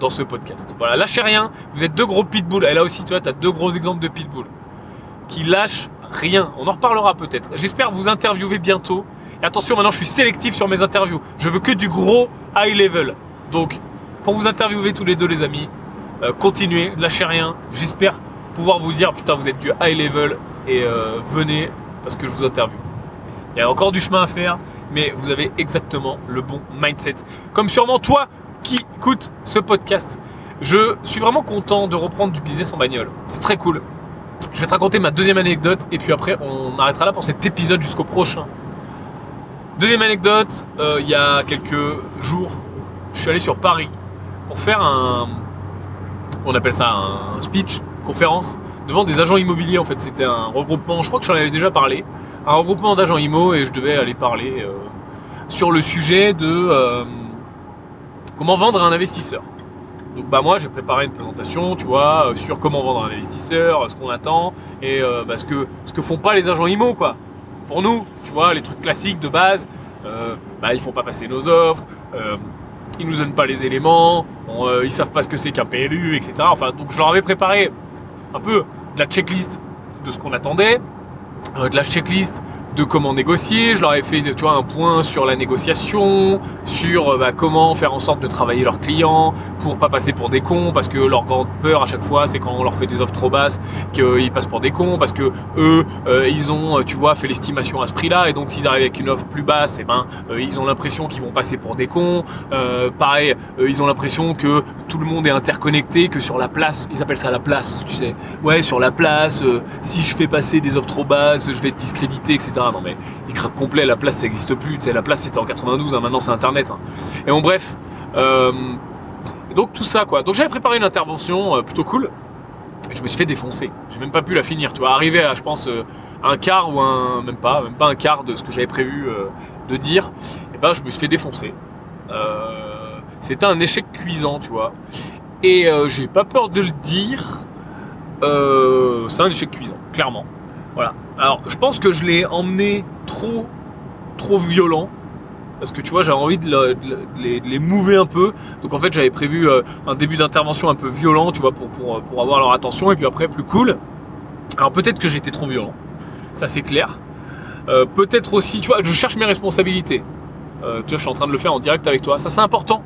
dans ce podcast. Voilà, lâchez rien. Vous êtes deux gros pitbulls. Et là aussi, tu vois, tu as deux gros exemples de pitbulls qui lâchent rien. On en reparlera peut-être. J'espère vous interviewer bientôt. Et attention, maintenant, je suis sélectif sur mes interviews. Je veux que du gros high level. Donc, pour vous interviewer tous les deux, les amis, euh, continuez, lâchez rien. J'espère pouvoir vous dire putain vous êtes du high level et euh, venez parce que je vous interviewe. Il y a encore du chemin à faire, mais vous avez exactement le bon mindset. Comme sûrement toi qui écoutes ce podcast. Je suis vraiment content de reprendre du business en bagnole. C'est très cool. Je vais te raconter ma deuxième anecdote et puis après on arrêtera là pour cet épisode jusqu'au prochain. Deuxième anecdote, euh, il y a quelques jours, je suis allé sur Paris pour faire un, on appelle ça un speech, conférence, devant des agents immobiliers en fait. C'était un regroupement, je crois que j'en avais déjà parlé, un regroupement d'agents IMO et je devais aller parler euh, sur le sujet de euh, comment vendre à un investisseur. Donc bah moi j'ai préparé une présentation, tu vois, euh, sur comment vendre à un investisseur, ce qu'on attend et bah, ce que ce que font pas les agents IMO quoi. Pour nous, tu vois, les trucs classiques de base, bah, ils font pas passer nos offres, ils nous donnent pas les éléments, euh, ils savent pas ce que c'est qu'un PLU, etc. Enfin, donc je leur avais préparé un peu de la checklist de ce qu'on attendait, euh, de la checklist de comment négocier. Je leur ai fait tu vois, un point sur la négociation, sur euh, bah, comment faire en sorte de travailler leurs clients pour pas passer pour des cons, parce que leur grande peur à chaque fois, c'est quand on leur fait des offres trop basses, qu'ils passent pour des cons, parce que eux, euh, ils ont, tu vois, fait l'estimation à ce prix-là, et donc s'ils arrivent avec une offre plus basse, eh ben, euh, ils ont l'impression qu'ils vont passer pour des cons. pareil, ils ont l'impression que tout le monde est interconnecté, que sur la place, ils appellent ça la place, tu sais. Ouais, sur la place, si je fais passer des offres trop basses, je vais être discrédité, etc. Non mais il craque complet, la place ça n'existe plus. Tu sais, la place c'était en 92, hein, maintenant c'est internet. Hein. Et bon bref. Euh, donc tout ça quoi. Donc j'avais préparé une intervention euh, plutôt cool. Et je me suis fait défoncer. J'ai même pas pu la finir. Tu vois, arriver à je pense euh, un quart ou un. même pas, même pas un quart de ce que j'avais prévu de dire. Et ben je me suis fait défoncer. c'était un échec cuisant, tu vois. Et j'ai pas peur de le dire. c'est un échec cuisant, clairement. Voilà. Alors, je pense que je l'ai emmené trop, trop violent. Parce que tu vois, j'avais envie de, les, mouver un peu. Donc en fait, j'avais prévu euh, un début d'intervention un peu violent, tu vois, pour, pour, avoir leur attention. Et puis après, plus cool. Alors peut-être que j'étais trop violent. Ça, c'est clair. Euh, peut-être aussi, tu vois, je cherche mes responsabilités. Euh, tu vois, je suis en train de le faire en direct avec toi. Ça, c'est important.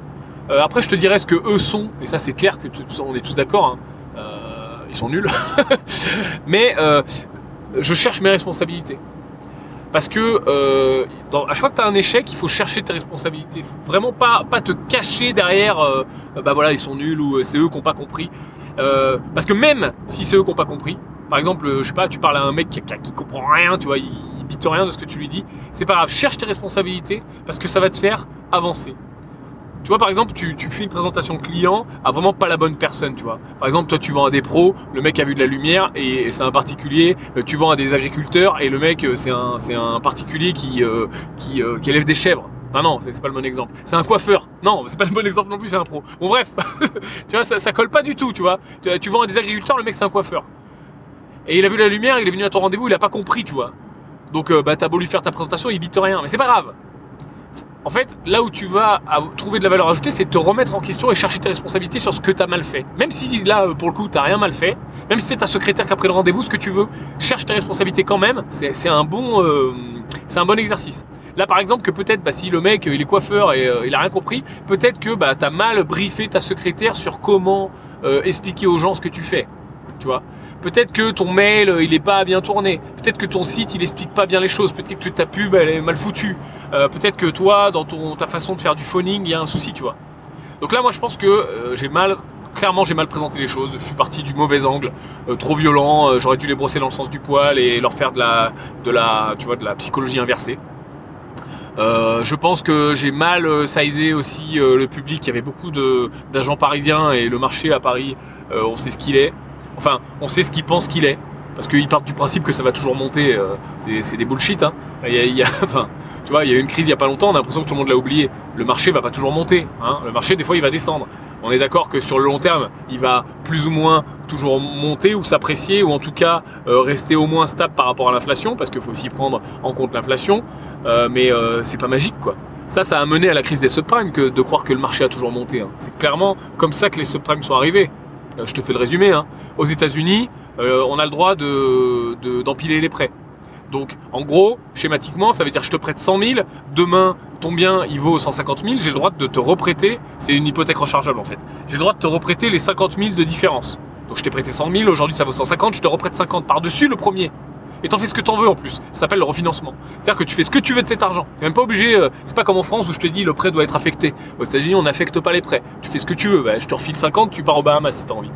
après, je te dirai ce que eux sont. Et ça, c'est clair que on est tous d'accord. Hein. ils sont nuls. Mais je cherche mes responsabilités. Parce que euh, à chaque fois que tu as un échec, il faut chercher tes responsabilités. vraiment pas, te cacher derrière, euh, bah voilà, ils sont nuls ou euh, c'est eux qui n'ont pas compris. parce que même si c'est eux qui n'ont pas compris, par exemple, je sais pas, tu parles à un mec qui, qui, comprend rien, tu vois, il, il bite rien de ce que tu lui dis, c'est pas grave, cherche tes responsabilités parce que ça va te faire avancer. Tu vois, par exemple, tu, fais une présentation client à vraiment pas la bonne personne, tu vois. Par exemple, toi, tu vends à des pros, le mec a vu de la lumière et, c'est un particulier. Euh, tu vends à des agriculteurs et le mec, euh, c'est un, particulier qui, euh, élève des chèvres. Enfin non, c'est pas le bon exemple. C'est un coiffeur. Non, c'est pas le bon exemple non plus, c'est un pro. Bon bref, tu vois, ça, ça colle pas du tout, tu vois. Tu, tu vends à des agriculteurs, le mec c'est un coiffeur. Et il a vu la lumière, il est venu à ton rendez-vous, il a pas compris, tu vois. Donc bah t'as beau lui faire ta présentation, il bite rien. Mais c'est pas grave. En fait, là où tu vas trouver de la valeur ajoutée, c'est te remettre en question et chercher tes responsabilités sur ce que tu as mal fait. Même si là, pour le coup, tu rien mal fait, même si c'est ta secrétaire qui a pris le rendez-vous, ce que tu veux, cherche tes responsabilités quand même. C'est un, bon, euh, un bon exercice. Là, par exemple, que peut-être, bah, si le mec, il est coiffeur et euh, il a rien compris, peut-être que bah, tu as mal briefé ta secrétaire sur comment euh, expliquer aux gens ce que tu fais. Tu vois? Peut-être que ton mail, euh, il n'est pas bien tourné. Peut-être que ton site, il explique pas bien les choses. Peut-être que ta pub, elle est mal foutue. Euh, peut-être que toi, dans ta façon de faire du phoning, il y a un souci, tu vois. Donc là, moi, je pense que euh, j'ai mal, clairement, j'ai mal présenté les choses. Je suis parti du mauvais angle, trop violent. J'aurais dû les brosser dans le sens du poil et leur faire de la, de la, tu vois, de la psychologie inversée. je pense que j'ai mal sizé aussi le public. Il y avait beaucoup d'agents parisiens et le marché à Paris, on sait ce qu'il est. Enfin, on sait ce qu'il pense qu'il est. Parce qu'ils partent du principe que ça va toujours monter. Euh, c'est des bullshit. Hein. Il y a, tu vois, il y a eu une crise il n'y a pas longtemps, on a l'impression que tout le monde l'a oublié. Le marché va pas toujours monter. Hein. Le marché, des fois, il va descendre. On est d'accord que sur le long terme, il va plus ou moins toujours monter ou s'apprécier, ou en tout cas euh, rester au moins stable par rapport à l'inflation, parce qu'il faut aussi prendre en compte l'inflation. Euh, mais c'est pas magique, quoi. Ça, ça a mené à la crise des subprimes de croire que le marché a toujours monté. Hein. C'est clairement comme ça que les subprimes sont arrivés. Euh, je te fais le résumé. Hein. Aux États-Unis, euh, on a le droit d'empiler les prêts. Donc, en gros, schématiquement, ça veut dire je te prête 100 000, demain, ton bien, il vaut 150 000, j'ai le droit de te reprêter, c'est une hypothèque rechargeable en fait, j'ai le droit de te reprêter les 50 000 de différence. Donc, je t'ai prêté 100 000, aujourd'hui ça vaut 150, je te reprête 50 par-dessus le premier. Et t'en fais ce que t'en veux en plus. Ça s'appelle le refinancement. C'est-à-dire que tu fais ce que tu veux de cet argent. T'es même pas obligé. Euh, c'est pas comme en France où je te dis le prêt doit être affecté. Aux États-Unis, on n'affecte pas les prêts. Tu fais ce que tu veux. Bah, je te refile 50, tu pars au Bahamas si t'as envie.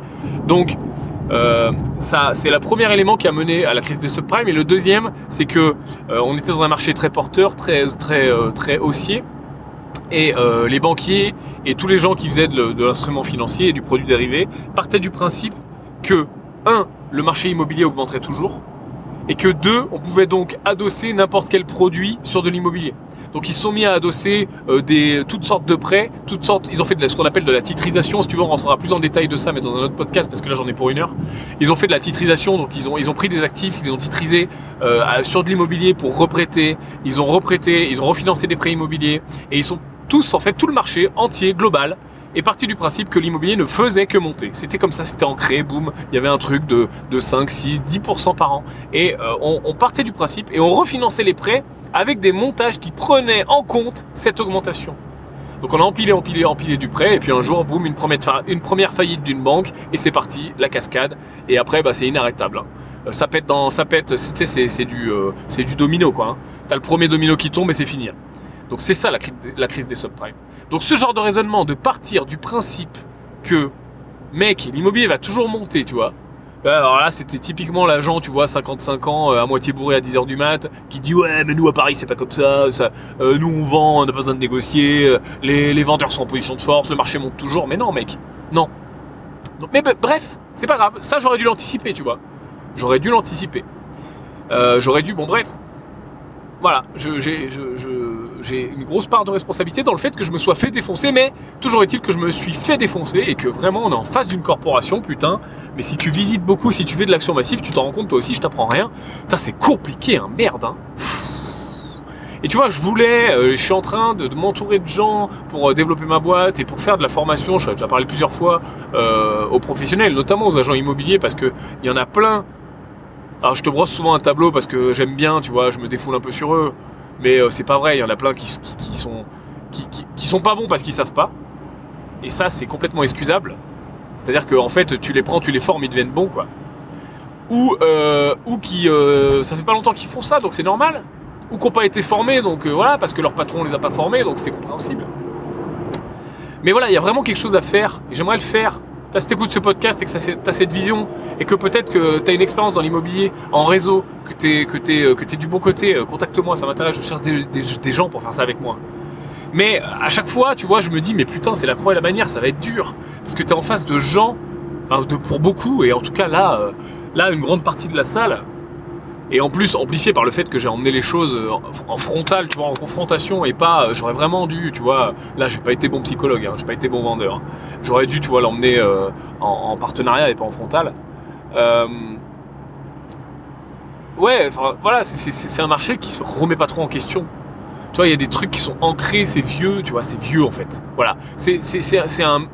Donc, euh, ça, c'est le premier élément qui a mené à la crise des subprimes. Et le deuxième, c'est que euh, on était dans un marché très porteur, très, très, très haussier. Et les banquiers et tous les gens qui faisaient de, de l'instrument financier et du produit dérivé partaient du principe que, un, le marché immobilier augmenterait toujours et que deux, on pouvait donc adosser n'importe quel produit sur de l'immobilier. Donc ils sont mis à adosser euh, des, toutes sortes de prêts, toutes sortes. Ils ont fait de ce qu'on appelle de la titrisation. Si tu veux, on rentrera plus en détail de ça, mais dans un autre podcast parce que là j'en ai pour une heure. Ils ont fait de la titrisation, donc ils ont ils pris des actifs, ils ont titrisé euh, sur de l'immobilier pour reprêter. Ils ont reprêté, ils ont refinancé des prêts immobiliers et ils sont tous en fait tout le marché entier global est parti du principe que l'immobilier ne faisait que monter. C'était comme ça, c'était ancré, boum, il y avait un truc de, de 5, 6, 10% par an. Et euh, on, partait du principe et on refinançait les prêts avec des montages qui prenaient en compte cette augmentation. Donc on a empilé, empilé, empilé du prêt, et puis un jour, boum, une première, une première faillite d'une banque, et c'est parti, la cascade. Et après, bah, c'est inarrêtable. Hein. Euh, ça pète dans, ça pète, c'est du, euh, c'est du domino quoi. Hein. T'as le premier domino qui tombe et c'est fini. Hein. Donc c'est ça la, la crise des subprimes. Donc ce genre de raisonnement, de partir du principe que, mec, l'immobilier va toujours monter, tu vois. Alors là, c'était typiquement l'agent, tu vois, 55 ans, euh, à moitié bourré à 10h du mat, qui dit Ouais, mais nous à Paris, c'est pas comme ça, euh, nous on vend, on n'a pas besoin de négocier, euh, les, vendeurs sont en position de force, le marché monte toujours. Mais non, mec, non. mais bref, c'est pas grave, ça j'aurais dû l'anticiper, tu vois. J'aurais dû l'anticiper. j'aurais dû, bon, bref, voilà, j'ai une grosse part de responsabilité dans le fait que je me sois fait défoncer, mais toujours est-il que je me suis fait défoncer et que vraiment on est en face d'une corporation, putain. Mais si tu visites beaucoup, si tu fais de l'action massive, tu t'en rends compte toi aussi, je t'apprends rien. Putain, c'est compliqué, hein, merde, hein. Et tu vois, je voulais, euh, je suis en train de, m'entourer de gens pour euh, développer ma boîte et pour faire de la formation. J'ai déjà parlé plusieurs fois euh, aux professionnels, notamment aux agents immobiliers, parce qu'il y en a plein alors je te brosse souvent un tableau parce que j'aime bien, tu vois, je me défoule un peu sur eux. Mais euh, c'est pas vrai, il y en a plein qui, sont, qui, sont pas bons parce qu'ils savent pas. Et ça, c'est complètement excusable. C'est-à-dire qu'en en fait, tu les prends, tu les formes, ils deviennent bons, quoi. Ou, euh, ou qui. Euh, ça fait pas longtemps qu'ils font ça, donc c'est normal. Ou qui n'ont pas été formés, donc voilà, parce que leur patron les a pas formés, donc c'est compréhensible. Mais voilà, il y a vraiment quelque chose à faire, et j'aimerais le faire tu écoutes ce podcast et que tu as cette vision et que peut-être que tu as une expérience dans l'immobilier, en réseau, que tu es, euh, du bon côté, euh, contacte-moi, ça m'intéresse, je cherche des, gens pour faire ça avec moi. Mais à chaque fois, tu vois, je me dis, mais putain, c'est la croix et la bannière, ça va être dur. Parce que tu es en face de gens, enfin, de, pour beaucoup, et en tout cas là, euh, là, une grande partie de la salle, et en plus amplifié par le fait que j'ai emmené les choses euh, en frontal, tu vois, en confrontation, et pas, euh, j'aurais vraiment dû, tu vois, là, j'ai pas été bon psychologue, hein, j'ai pas été bon vendeur. Hein. J'aurais dû, tu vois, l'emmener en, en, partenariat et pas en frontal. ouais, voilà, c'est un marché qui se remet pas trop en question. Tu vois, il y a des trucs qui sont ancrés, c'est vieux, tu vois, c'est vieux en fait. Voilà. C'est un.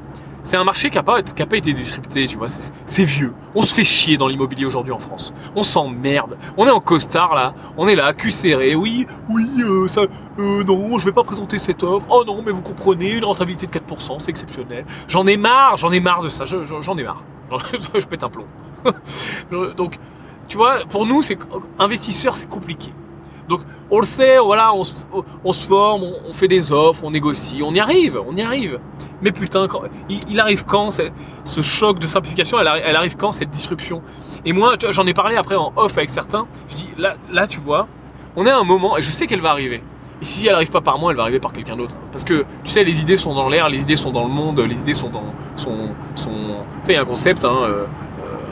C'est un marché qui n'a pas, été disrupté, tu vois, c'est vieux. On se fait chier dans l'immobilier aujourd'hui en France. On s'emmerde. On est en costard là, on est là, cul serré. Oui, oui, euh, ça, euh, non, je vais pas présenter cette offre. Oh non, mais vous comprenez, une rentabilité de 4%, c'est exceptionnel. J'en ai marre, j'en ai marre de ça, j'en ai marre. je pète un plomb. Donc, tu vois, pour nous, c'est investisseur, c'est compliqué. Donc on le sait, voilà, on se, forme, on, fait des offres, on négocie, on y arrive, on y arrive. Mais putain, il, arrive quand ce choc de simplification elle, arrive quand cette disruption? Et moi, j'en ai parlé après en off avec certains. Je dis là, là, tu vois, on est à un moment et je sais qu'elle va arriver. Et si elle n'arrive pas par moi, elle va arriver par quelqu'un d'autre. Parce que tu sais, les idées sont dans l'air, les idées sont dans le monde, les idées sont dans. Sont, sont... Tu sais, il y a un concept, hein, euh,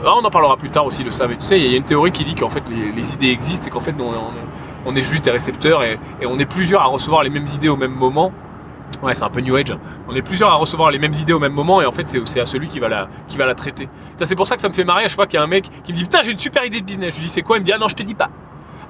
euh, on en parlera plus tard aussi de ça, mais tu sais, il y a une théorie qui dit qu'en fait les, idées existent et qu'en fait on, on, on est juste des récepteurs et, on est plusieurs à recevoir les mêmes idées au même moment. Ouais, c'est un peu New Age. On est plusieurs à recevoir les mêmes idées au même moment et en fait, c'est à celui qui va la, traiter. C'est pour ça que ça me fait marrer à chaque fois qu'il y a un mec qui me dit Putain, j'ai une super idée de business. Je lui dis C'est quoi? Il me dit Ah non, je te dis pas.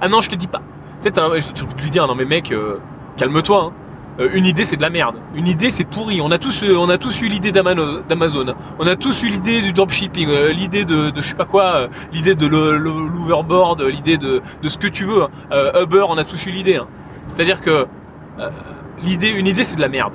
Ah non, je te dis pas. Tu sais, de lui dire Non, mais mec, euh, calme-toi. Hein. Euh, une idée, c'est de la merde. Une idée, c'est pourri. On a tous, euh, on a tous eu l'idée d'Amazon. On a tous eu l'idée du dropshipping, euh, l'idée de, de, je sais pas quoi, l'idée de l'overboard, l'idée de, ce que tu veux. Hein. Uber, on a tous eu l'idée. Hein. C'est-à-dire que l'idée, une idée, c'est de la merde.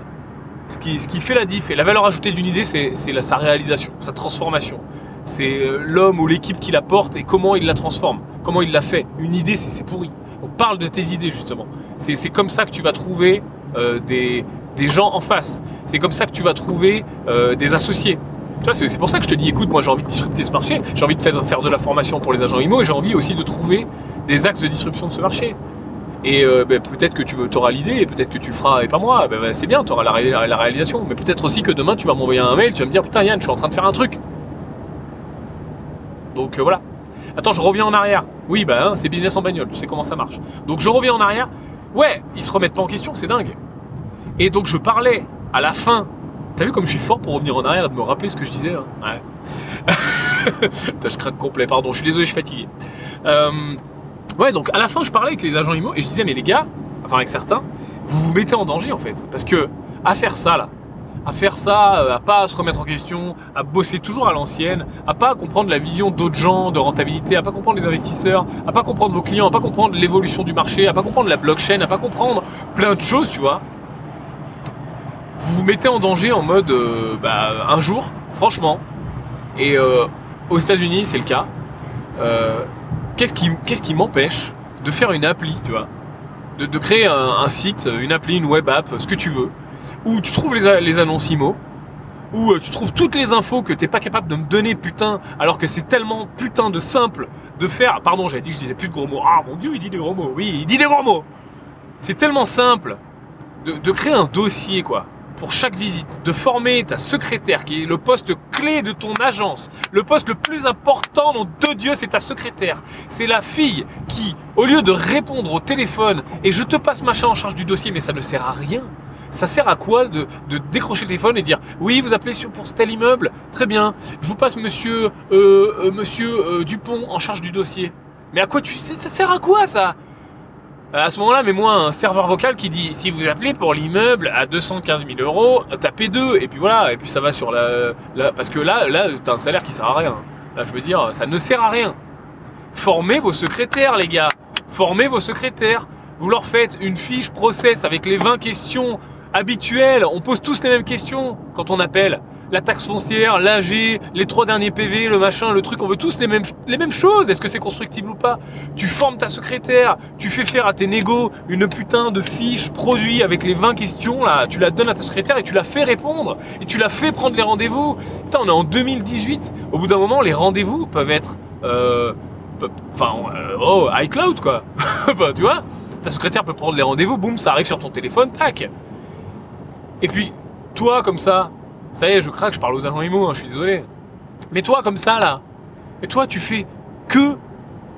Ce qui, ce qui fait la diff et la valeur ajoutée d'une idée, c'est sa réalisation, sa transformation. C'est l'homme ou l'équipe qui la porte et comment il la transforme, comment il la fait. Une idée, c'est pourri. On parle de tes idées justement. C'est comme ça que tu vas trouver euh, des, gens en face. C'est comme ça que tu vas trouver euh, des associés. C'est pour ça que je te dis, écoute, moi j'ai envie de disrupter ce marché, j'ai envie de faire, de la formation pour les agents IMO et j'ai envie aussi de trouver des axes de disruption de ce marché. Et euh, ben, peut-être que tu auras l'idée peut-être que tu feras et pas moi. Ben, ben, c'est bien, tu auras la, réalisation. Mais peut-être aussi que demain tu vas m'envoyer un mail, tu vas me dire putain Yann, je suis en train de faire un truc. Donc voilà. Attends, je reviens en arrière. Oui, bah c'est business en bagnole, tu sais comment ça marche. Donc je reviens en arrière. Ouais, ils se remettent pas en question, c'est dingue. Et donc je parlais à la fin. T'as vu comme je suis fort pour revenir en arrière et de me rappeler ce que je disais hein Ouais. je craque complet, pardon, je suis désolé, je suis fatigué. Euh, ouais, donc à la fin, je parlais avec les agents IMO et je disais, mais les gars, enfin avec certains, vous vous mettez en danger en fait. Parce que à faire ça là, à faire ça, euh, à pas se remettre en question, à bosser toujours à l'ancienne, à pas comprendre la vision d'autres gens de rentabilité, à pas comprendre les investisseurs, à pas comprendre vos clients, à pas comprendre l'évolution du marché, à pas comprendre la blockchain, à pas comprendre plein de choses, tu vois. Vous vous mettez en danger en mode euh, bah, un jour, franchement. Et euh, aux États-Unis, c'est le cas. qu'est-ce qui, qui m'empêche de faire une appli, tu vois, de, créer un site, une appli, une web app, ce que tu veux où tu trouves les, annonces IMO, où euh, tu trouves toutes les infos que t'es pas capable de me donner, putain, alors que c'est tellement putain de simple de faire. Pardon, j'avais dit que je disais plus de gros mots. Ah mon dieu, il dit des gros mots. Oui, il dit des gros mots. C'est tellement simple de, de, créer un dossier, quoi, pour chaque visite, de former ta secrétaire, qui est le poste clé de ton agence. Le poste le plus important, nom de Dieu, c'est ta secrétaire. C'est la fille qui, au lieu de répondre au téléphone, et je te passe machin en charge du dossier, mais ça ne sert à rien ça sert à quoi de, décrocher le téléphone et dire oui vous appelez pour tel immeuble très bien je vous passe monsieur euh, euh, euh, Dupont en charge du dossier mais à quoi tu ça sert à quoi ça? À ce moment-là, mets-moi un serveur vocal qui dit si vous appelez pour l'immeuble à 215 000 euros, tapez deux, et puis voilà, et puis ça va sur la. parce que là, là, t'as un salaire qui sert à rien. Là, je veux dire, ça ne sert à rien. Formez vos secrétaires, les gars. Formez vos secrétaires. Vous leur faites une fiche process avec les 20 questions habituel. On pose tous les mêmes questions quand on appelle. La taxe foncière, l'AG, les trois derniers PV, le machin, le truc, on veut tous les mêmes, choses. Est-ce que c'est constructible ou pas? Tu formes ta secrétaire, tu fais faire à tes négos une putain de fiche produit avec les 20 questions, tu la donnes à ta secrétaire et tu la fais répondre. Et tu la fais prendre les rendez-vous. Putain, on est en 2018. Au bout d'un moment, les rendez-vous peuvent être... Euh, enfin, euh, oh, iCloud, quoi. tu vois? Ta secrétaire peut prendre les rendez-vous, boum, ça arrive sur ton téléphone, tac. Et puis, toi, comme ça, ça y est, je craque, je parle aux agents IMO, hein, je suis désolé. Mais toi, comme ça, là, et toi, tu fais que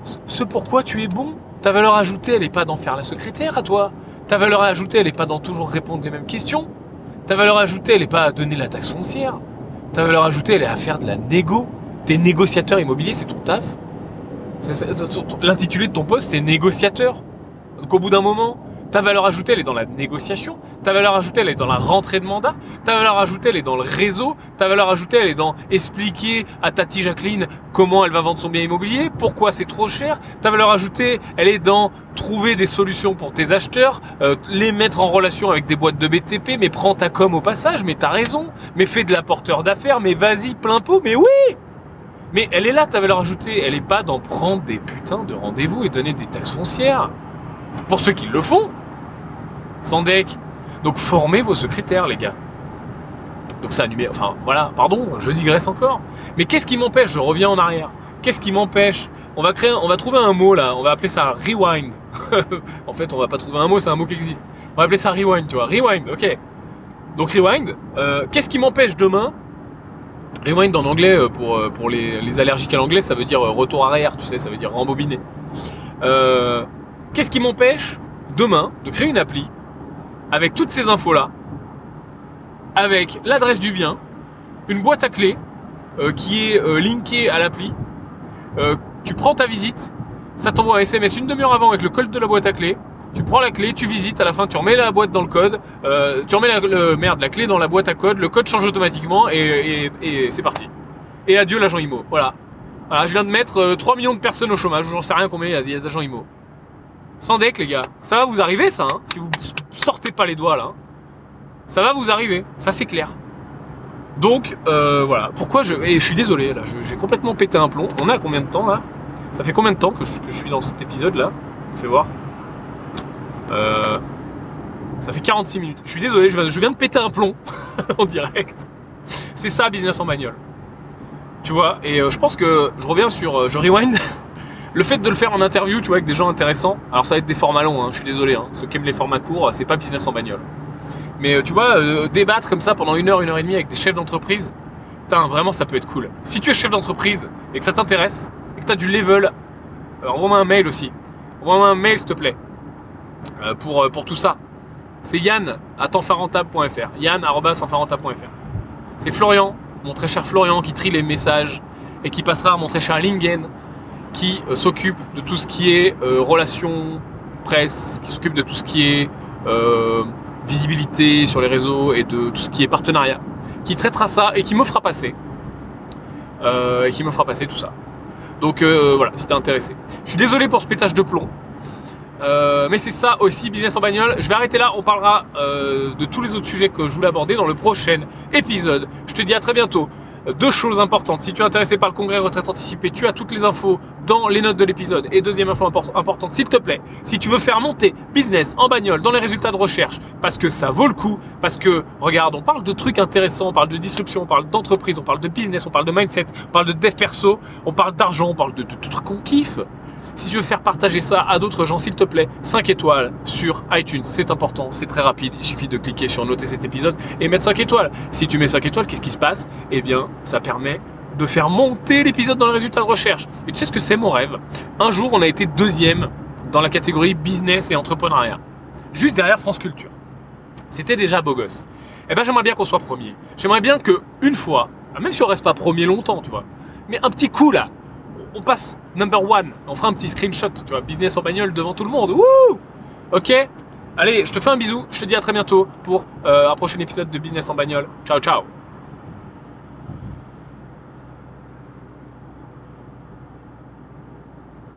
ce pourquoi tu es bon. Ta valeur ajoutée, elle n'est pas d'en faire la secrétaire à toi. Ta valeur ajoutée, elle n'est pas d'en toujours répondre les mêmes questions. Ta valeur ajoutée, elle n'est pas à donner la taxe foncière. Ta valeur ajoutée, elle est à faire de la négo. T'es négociateur immobilier, c'est ton taf. L'intitulé de ton poste, c'est négociateur. Donc au bout d'un moment, ta valeur ajoutée, elle est dans la négociation. Ta valeur ajoutée, elle est dans la rentrée de mandat. Ta valeur ajoutée, elle est dans le réseau. Ta valeur ajoutée, elle est dans expliquer à Tati Jacqueline comment elle va vendre son bien immobilier, pourquoi c'est trop cher. Ta valeur ajoutée, elle est dans trouver des solutions pour tes acheteurs, euh, les mettre en relation avec des boîtes de BTP, mais prends ta com au passage, mais t'as raison, mais fais de l'apporteur d'affaires, mais vas-y, plein pot, mais oui Mais elle est là, ta valeur ajoutée, elle est pas d'en prendre des putains de rendez-vous et donner des taxes foncières. Pour ceux qui le font, sans deck. Donc formez vos secrétaires, les gars. Donc ça numéro. Enfin voilà, pardon, je digresse encore. Mais qu'est-ce qui m'empêche? Je reviens en arrière. Qu'est-ce qui m'empêche? On va trouver un mot là. On va appeler ça rewind. en fait, on va pas trouver un mot, c'est un mot qui existe. On va appeler ça rewind, tu vois. Rewind, ok. Donc rewind. Euh, qu'est-ce qui m'empêche demain? Rewind en anglais euh, pour, euh, les, allergiques à l'anglais, ça veut dire retour arrière, tu sais, ça veut dire rembobiner. Qu'est-ce qui m'empêche demain de créer une appli avec toutes ces infos-là, avec l'adresse du bien, une boîte à clés euh, qui est euh, linkée à l'appli. Euh, tu prends ta visite, ça t'envoie un SMS une demi-heure avant avec le code de la boîte à clés. Tu prends la clé, tu visites, à la fin tu remets la boîte dans le code, tu remets la, le, merde, la clé dans la boîte à code, le code change automatiquement et, c'est parti. Et adieu l'agent IMO. Voilà. Voilà, je viens de mettre 3 millions de personnes au chômage, j'en sais rien combien il y a d'agents IMO. Sans deck les gars. Ça va vous arriver ça, hein, si vous sortez pas les doigts là. Ça va vous arriver, ça c'est clair. Donc euh, voilà, pourquoi je... Et je suis désolé, là, j'ai complètement pété un plomb. On est à combien de temps là? Ça fait combien de temps que je, suis dans cet épisode là? Fais voir. Euh, ça fait 46 minutes. Je suis désolé, je viens de péter un plomb en direct. C'est ça, business en bagnole. Tu vois, et euh, je pense que je reviens sur. je rewind. Le fait de le faire en interview, tu vois, avec des gens intéressants, alors ça va être des formats longs, hein, je suis désolé, hein, ceux qui aiment les formats courts, c'est pas business en bagnole. Mais euh, tu vois, euh, débattre comme ça pendant une heure, une heure et demie avec des chefs d'entreprise, vraiment ça peut être cool. Si tu es chef d'entreprise et que ça t'intéresse, et que tu as du level, euh, envoie-moi un mail aussi. Envoie-moi un mail s'il te plaît, pour, pour tout ça. C'est yann à tempsfarentable.fr. Yann C'est Florian, mon très cher Florian, qui trie les messages et qui passera à mon très cher Lingen, qui euh, s'occupe de tout ce qui est euh, relations presse, qui s'occupe de tout ce qui est euh, visibilité sur les réseaux et de tout ce qui est partenariat, qui traitera ça et qui me fera passer. et qui me fera passer tout ça. Donc voilà, si t'es intéressé. Je suis désolé pour ce pétage de plomb. mais c'est ça aussi, business en bagnole. Je vais arrêter là, on parlera de tous les autres sujets que je voulais aborder dans le prochain épisode. Je te dis à très bientôt deux choses importantes. Si tu es intéressé par le congrès retraite anticipée, tu as toutes les infos dans les notes de l'épisode. Et deuxième info importante, s'il te plaît, si tu veux faire monter business en bagnole dans les résultats de recherche, parce que ça vaut le coup, parce que, regarde, on parle de trucs intéressants, on parle de disruption, on parle d'entreprise, on parle de business, on parle de mindset, on parle de dev perso, on parle d'argent, on parle de, de trucs qu'on kiffe. Si tu veux faire partager ça à d'autres gens, s'il te plaît, 5 étoiles sur iTunes, c'est important, c'est très rapide. Il suffit de cliquer sur noter cet épisode et mettre 5 étoiles. Si tu mets 5 étoiles, qu'est-ce qui se passe? Eh bien, ça permet de faire monter l'épisode dans le résultat de recherche. Et tu sais ce que c'est mon rêve? Un jour, on a été deuxième dans la catégorie business et entrepreneuriat, juste derrière France Culture. C'était déjà beau gosse. Eh bien, j'aimerais bien qu'on soit premier. J'aimerais bien que une fois, même si on reste pas premier longtemps, tu vois, mais un petit coup là, on passe number one. On fera un petit screenshot, tu vois, business en bagnole devant tout le monde. Wouh Ok Allez, je te fais un bisou. Je te dis à très bientôt pour euh, un prochain épisode de Business en bagnole. Ciao, ciao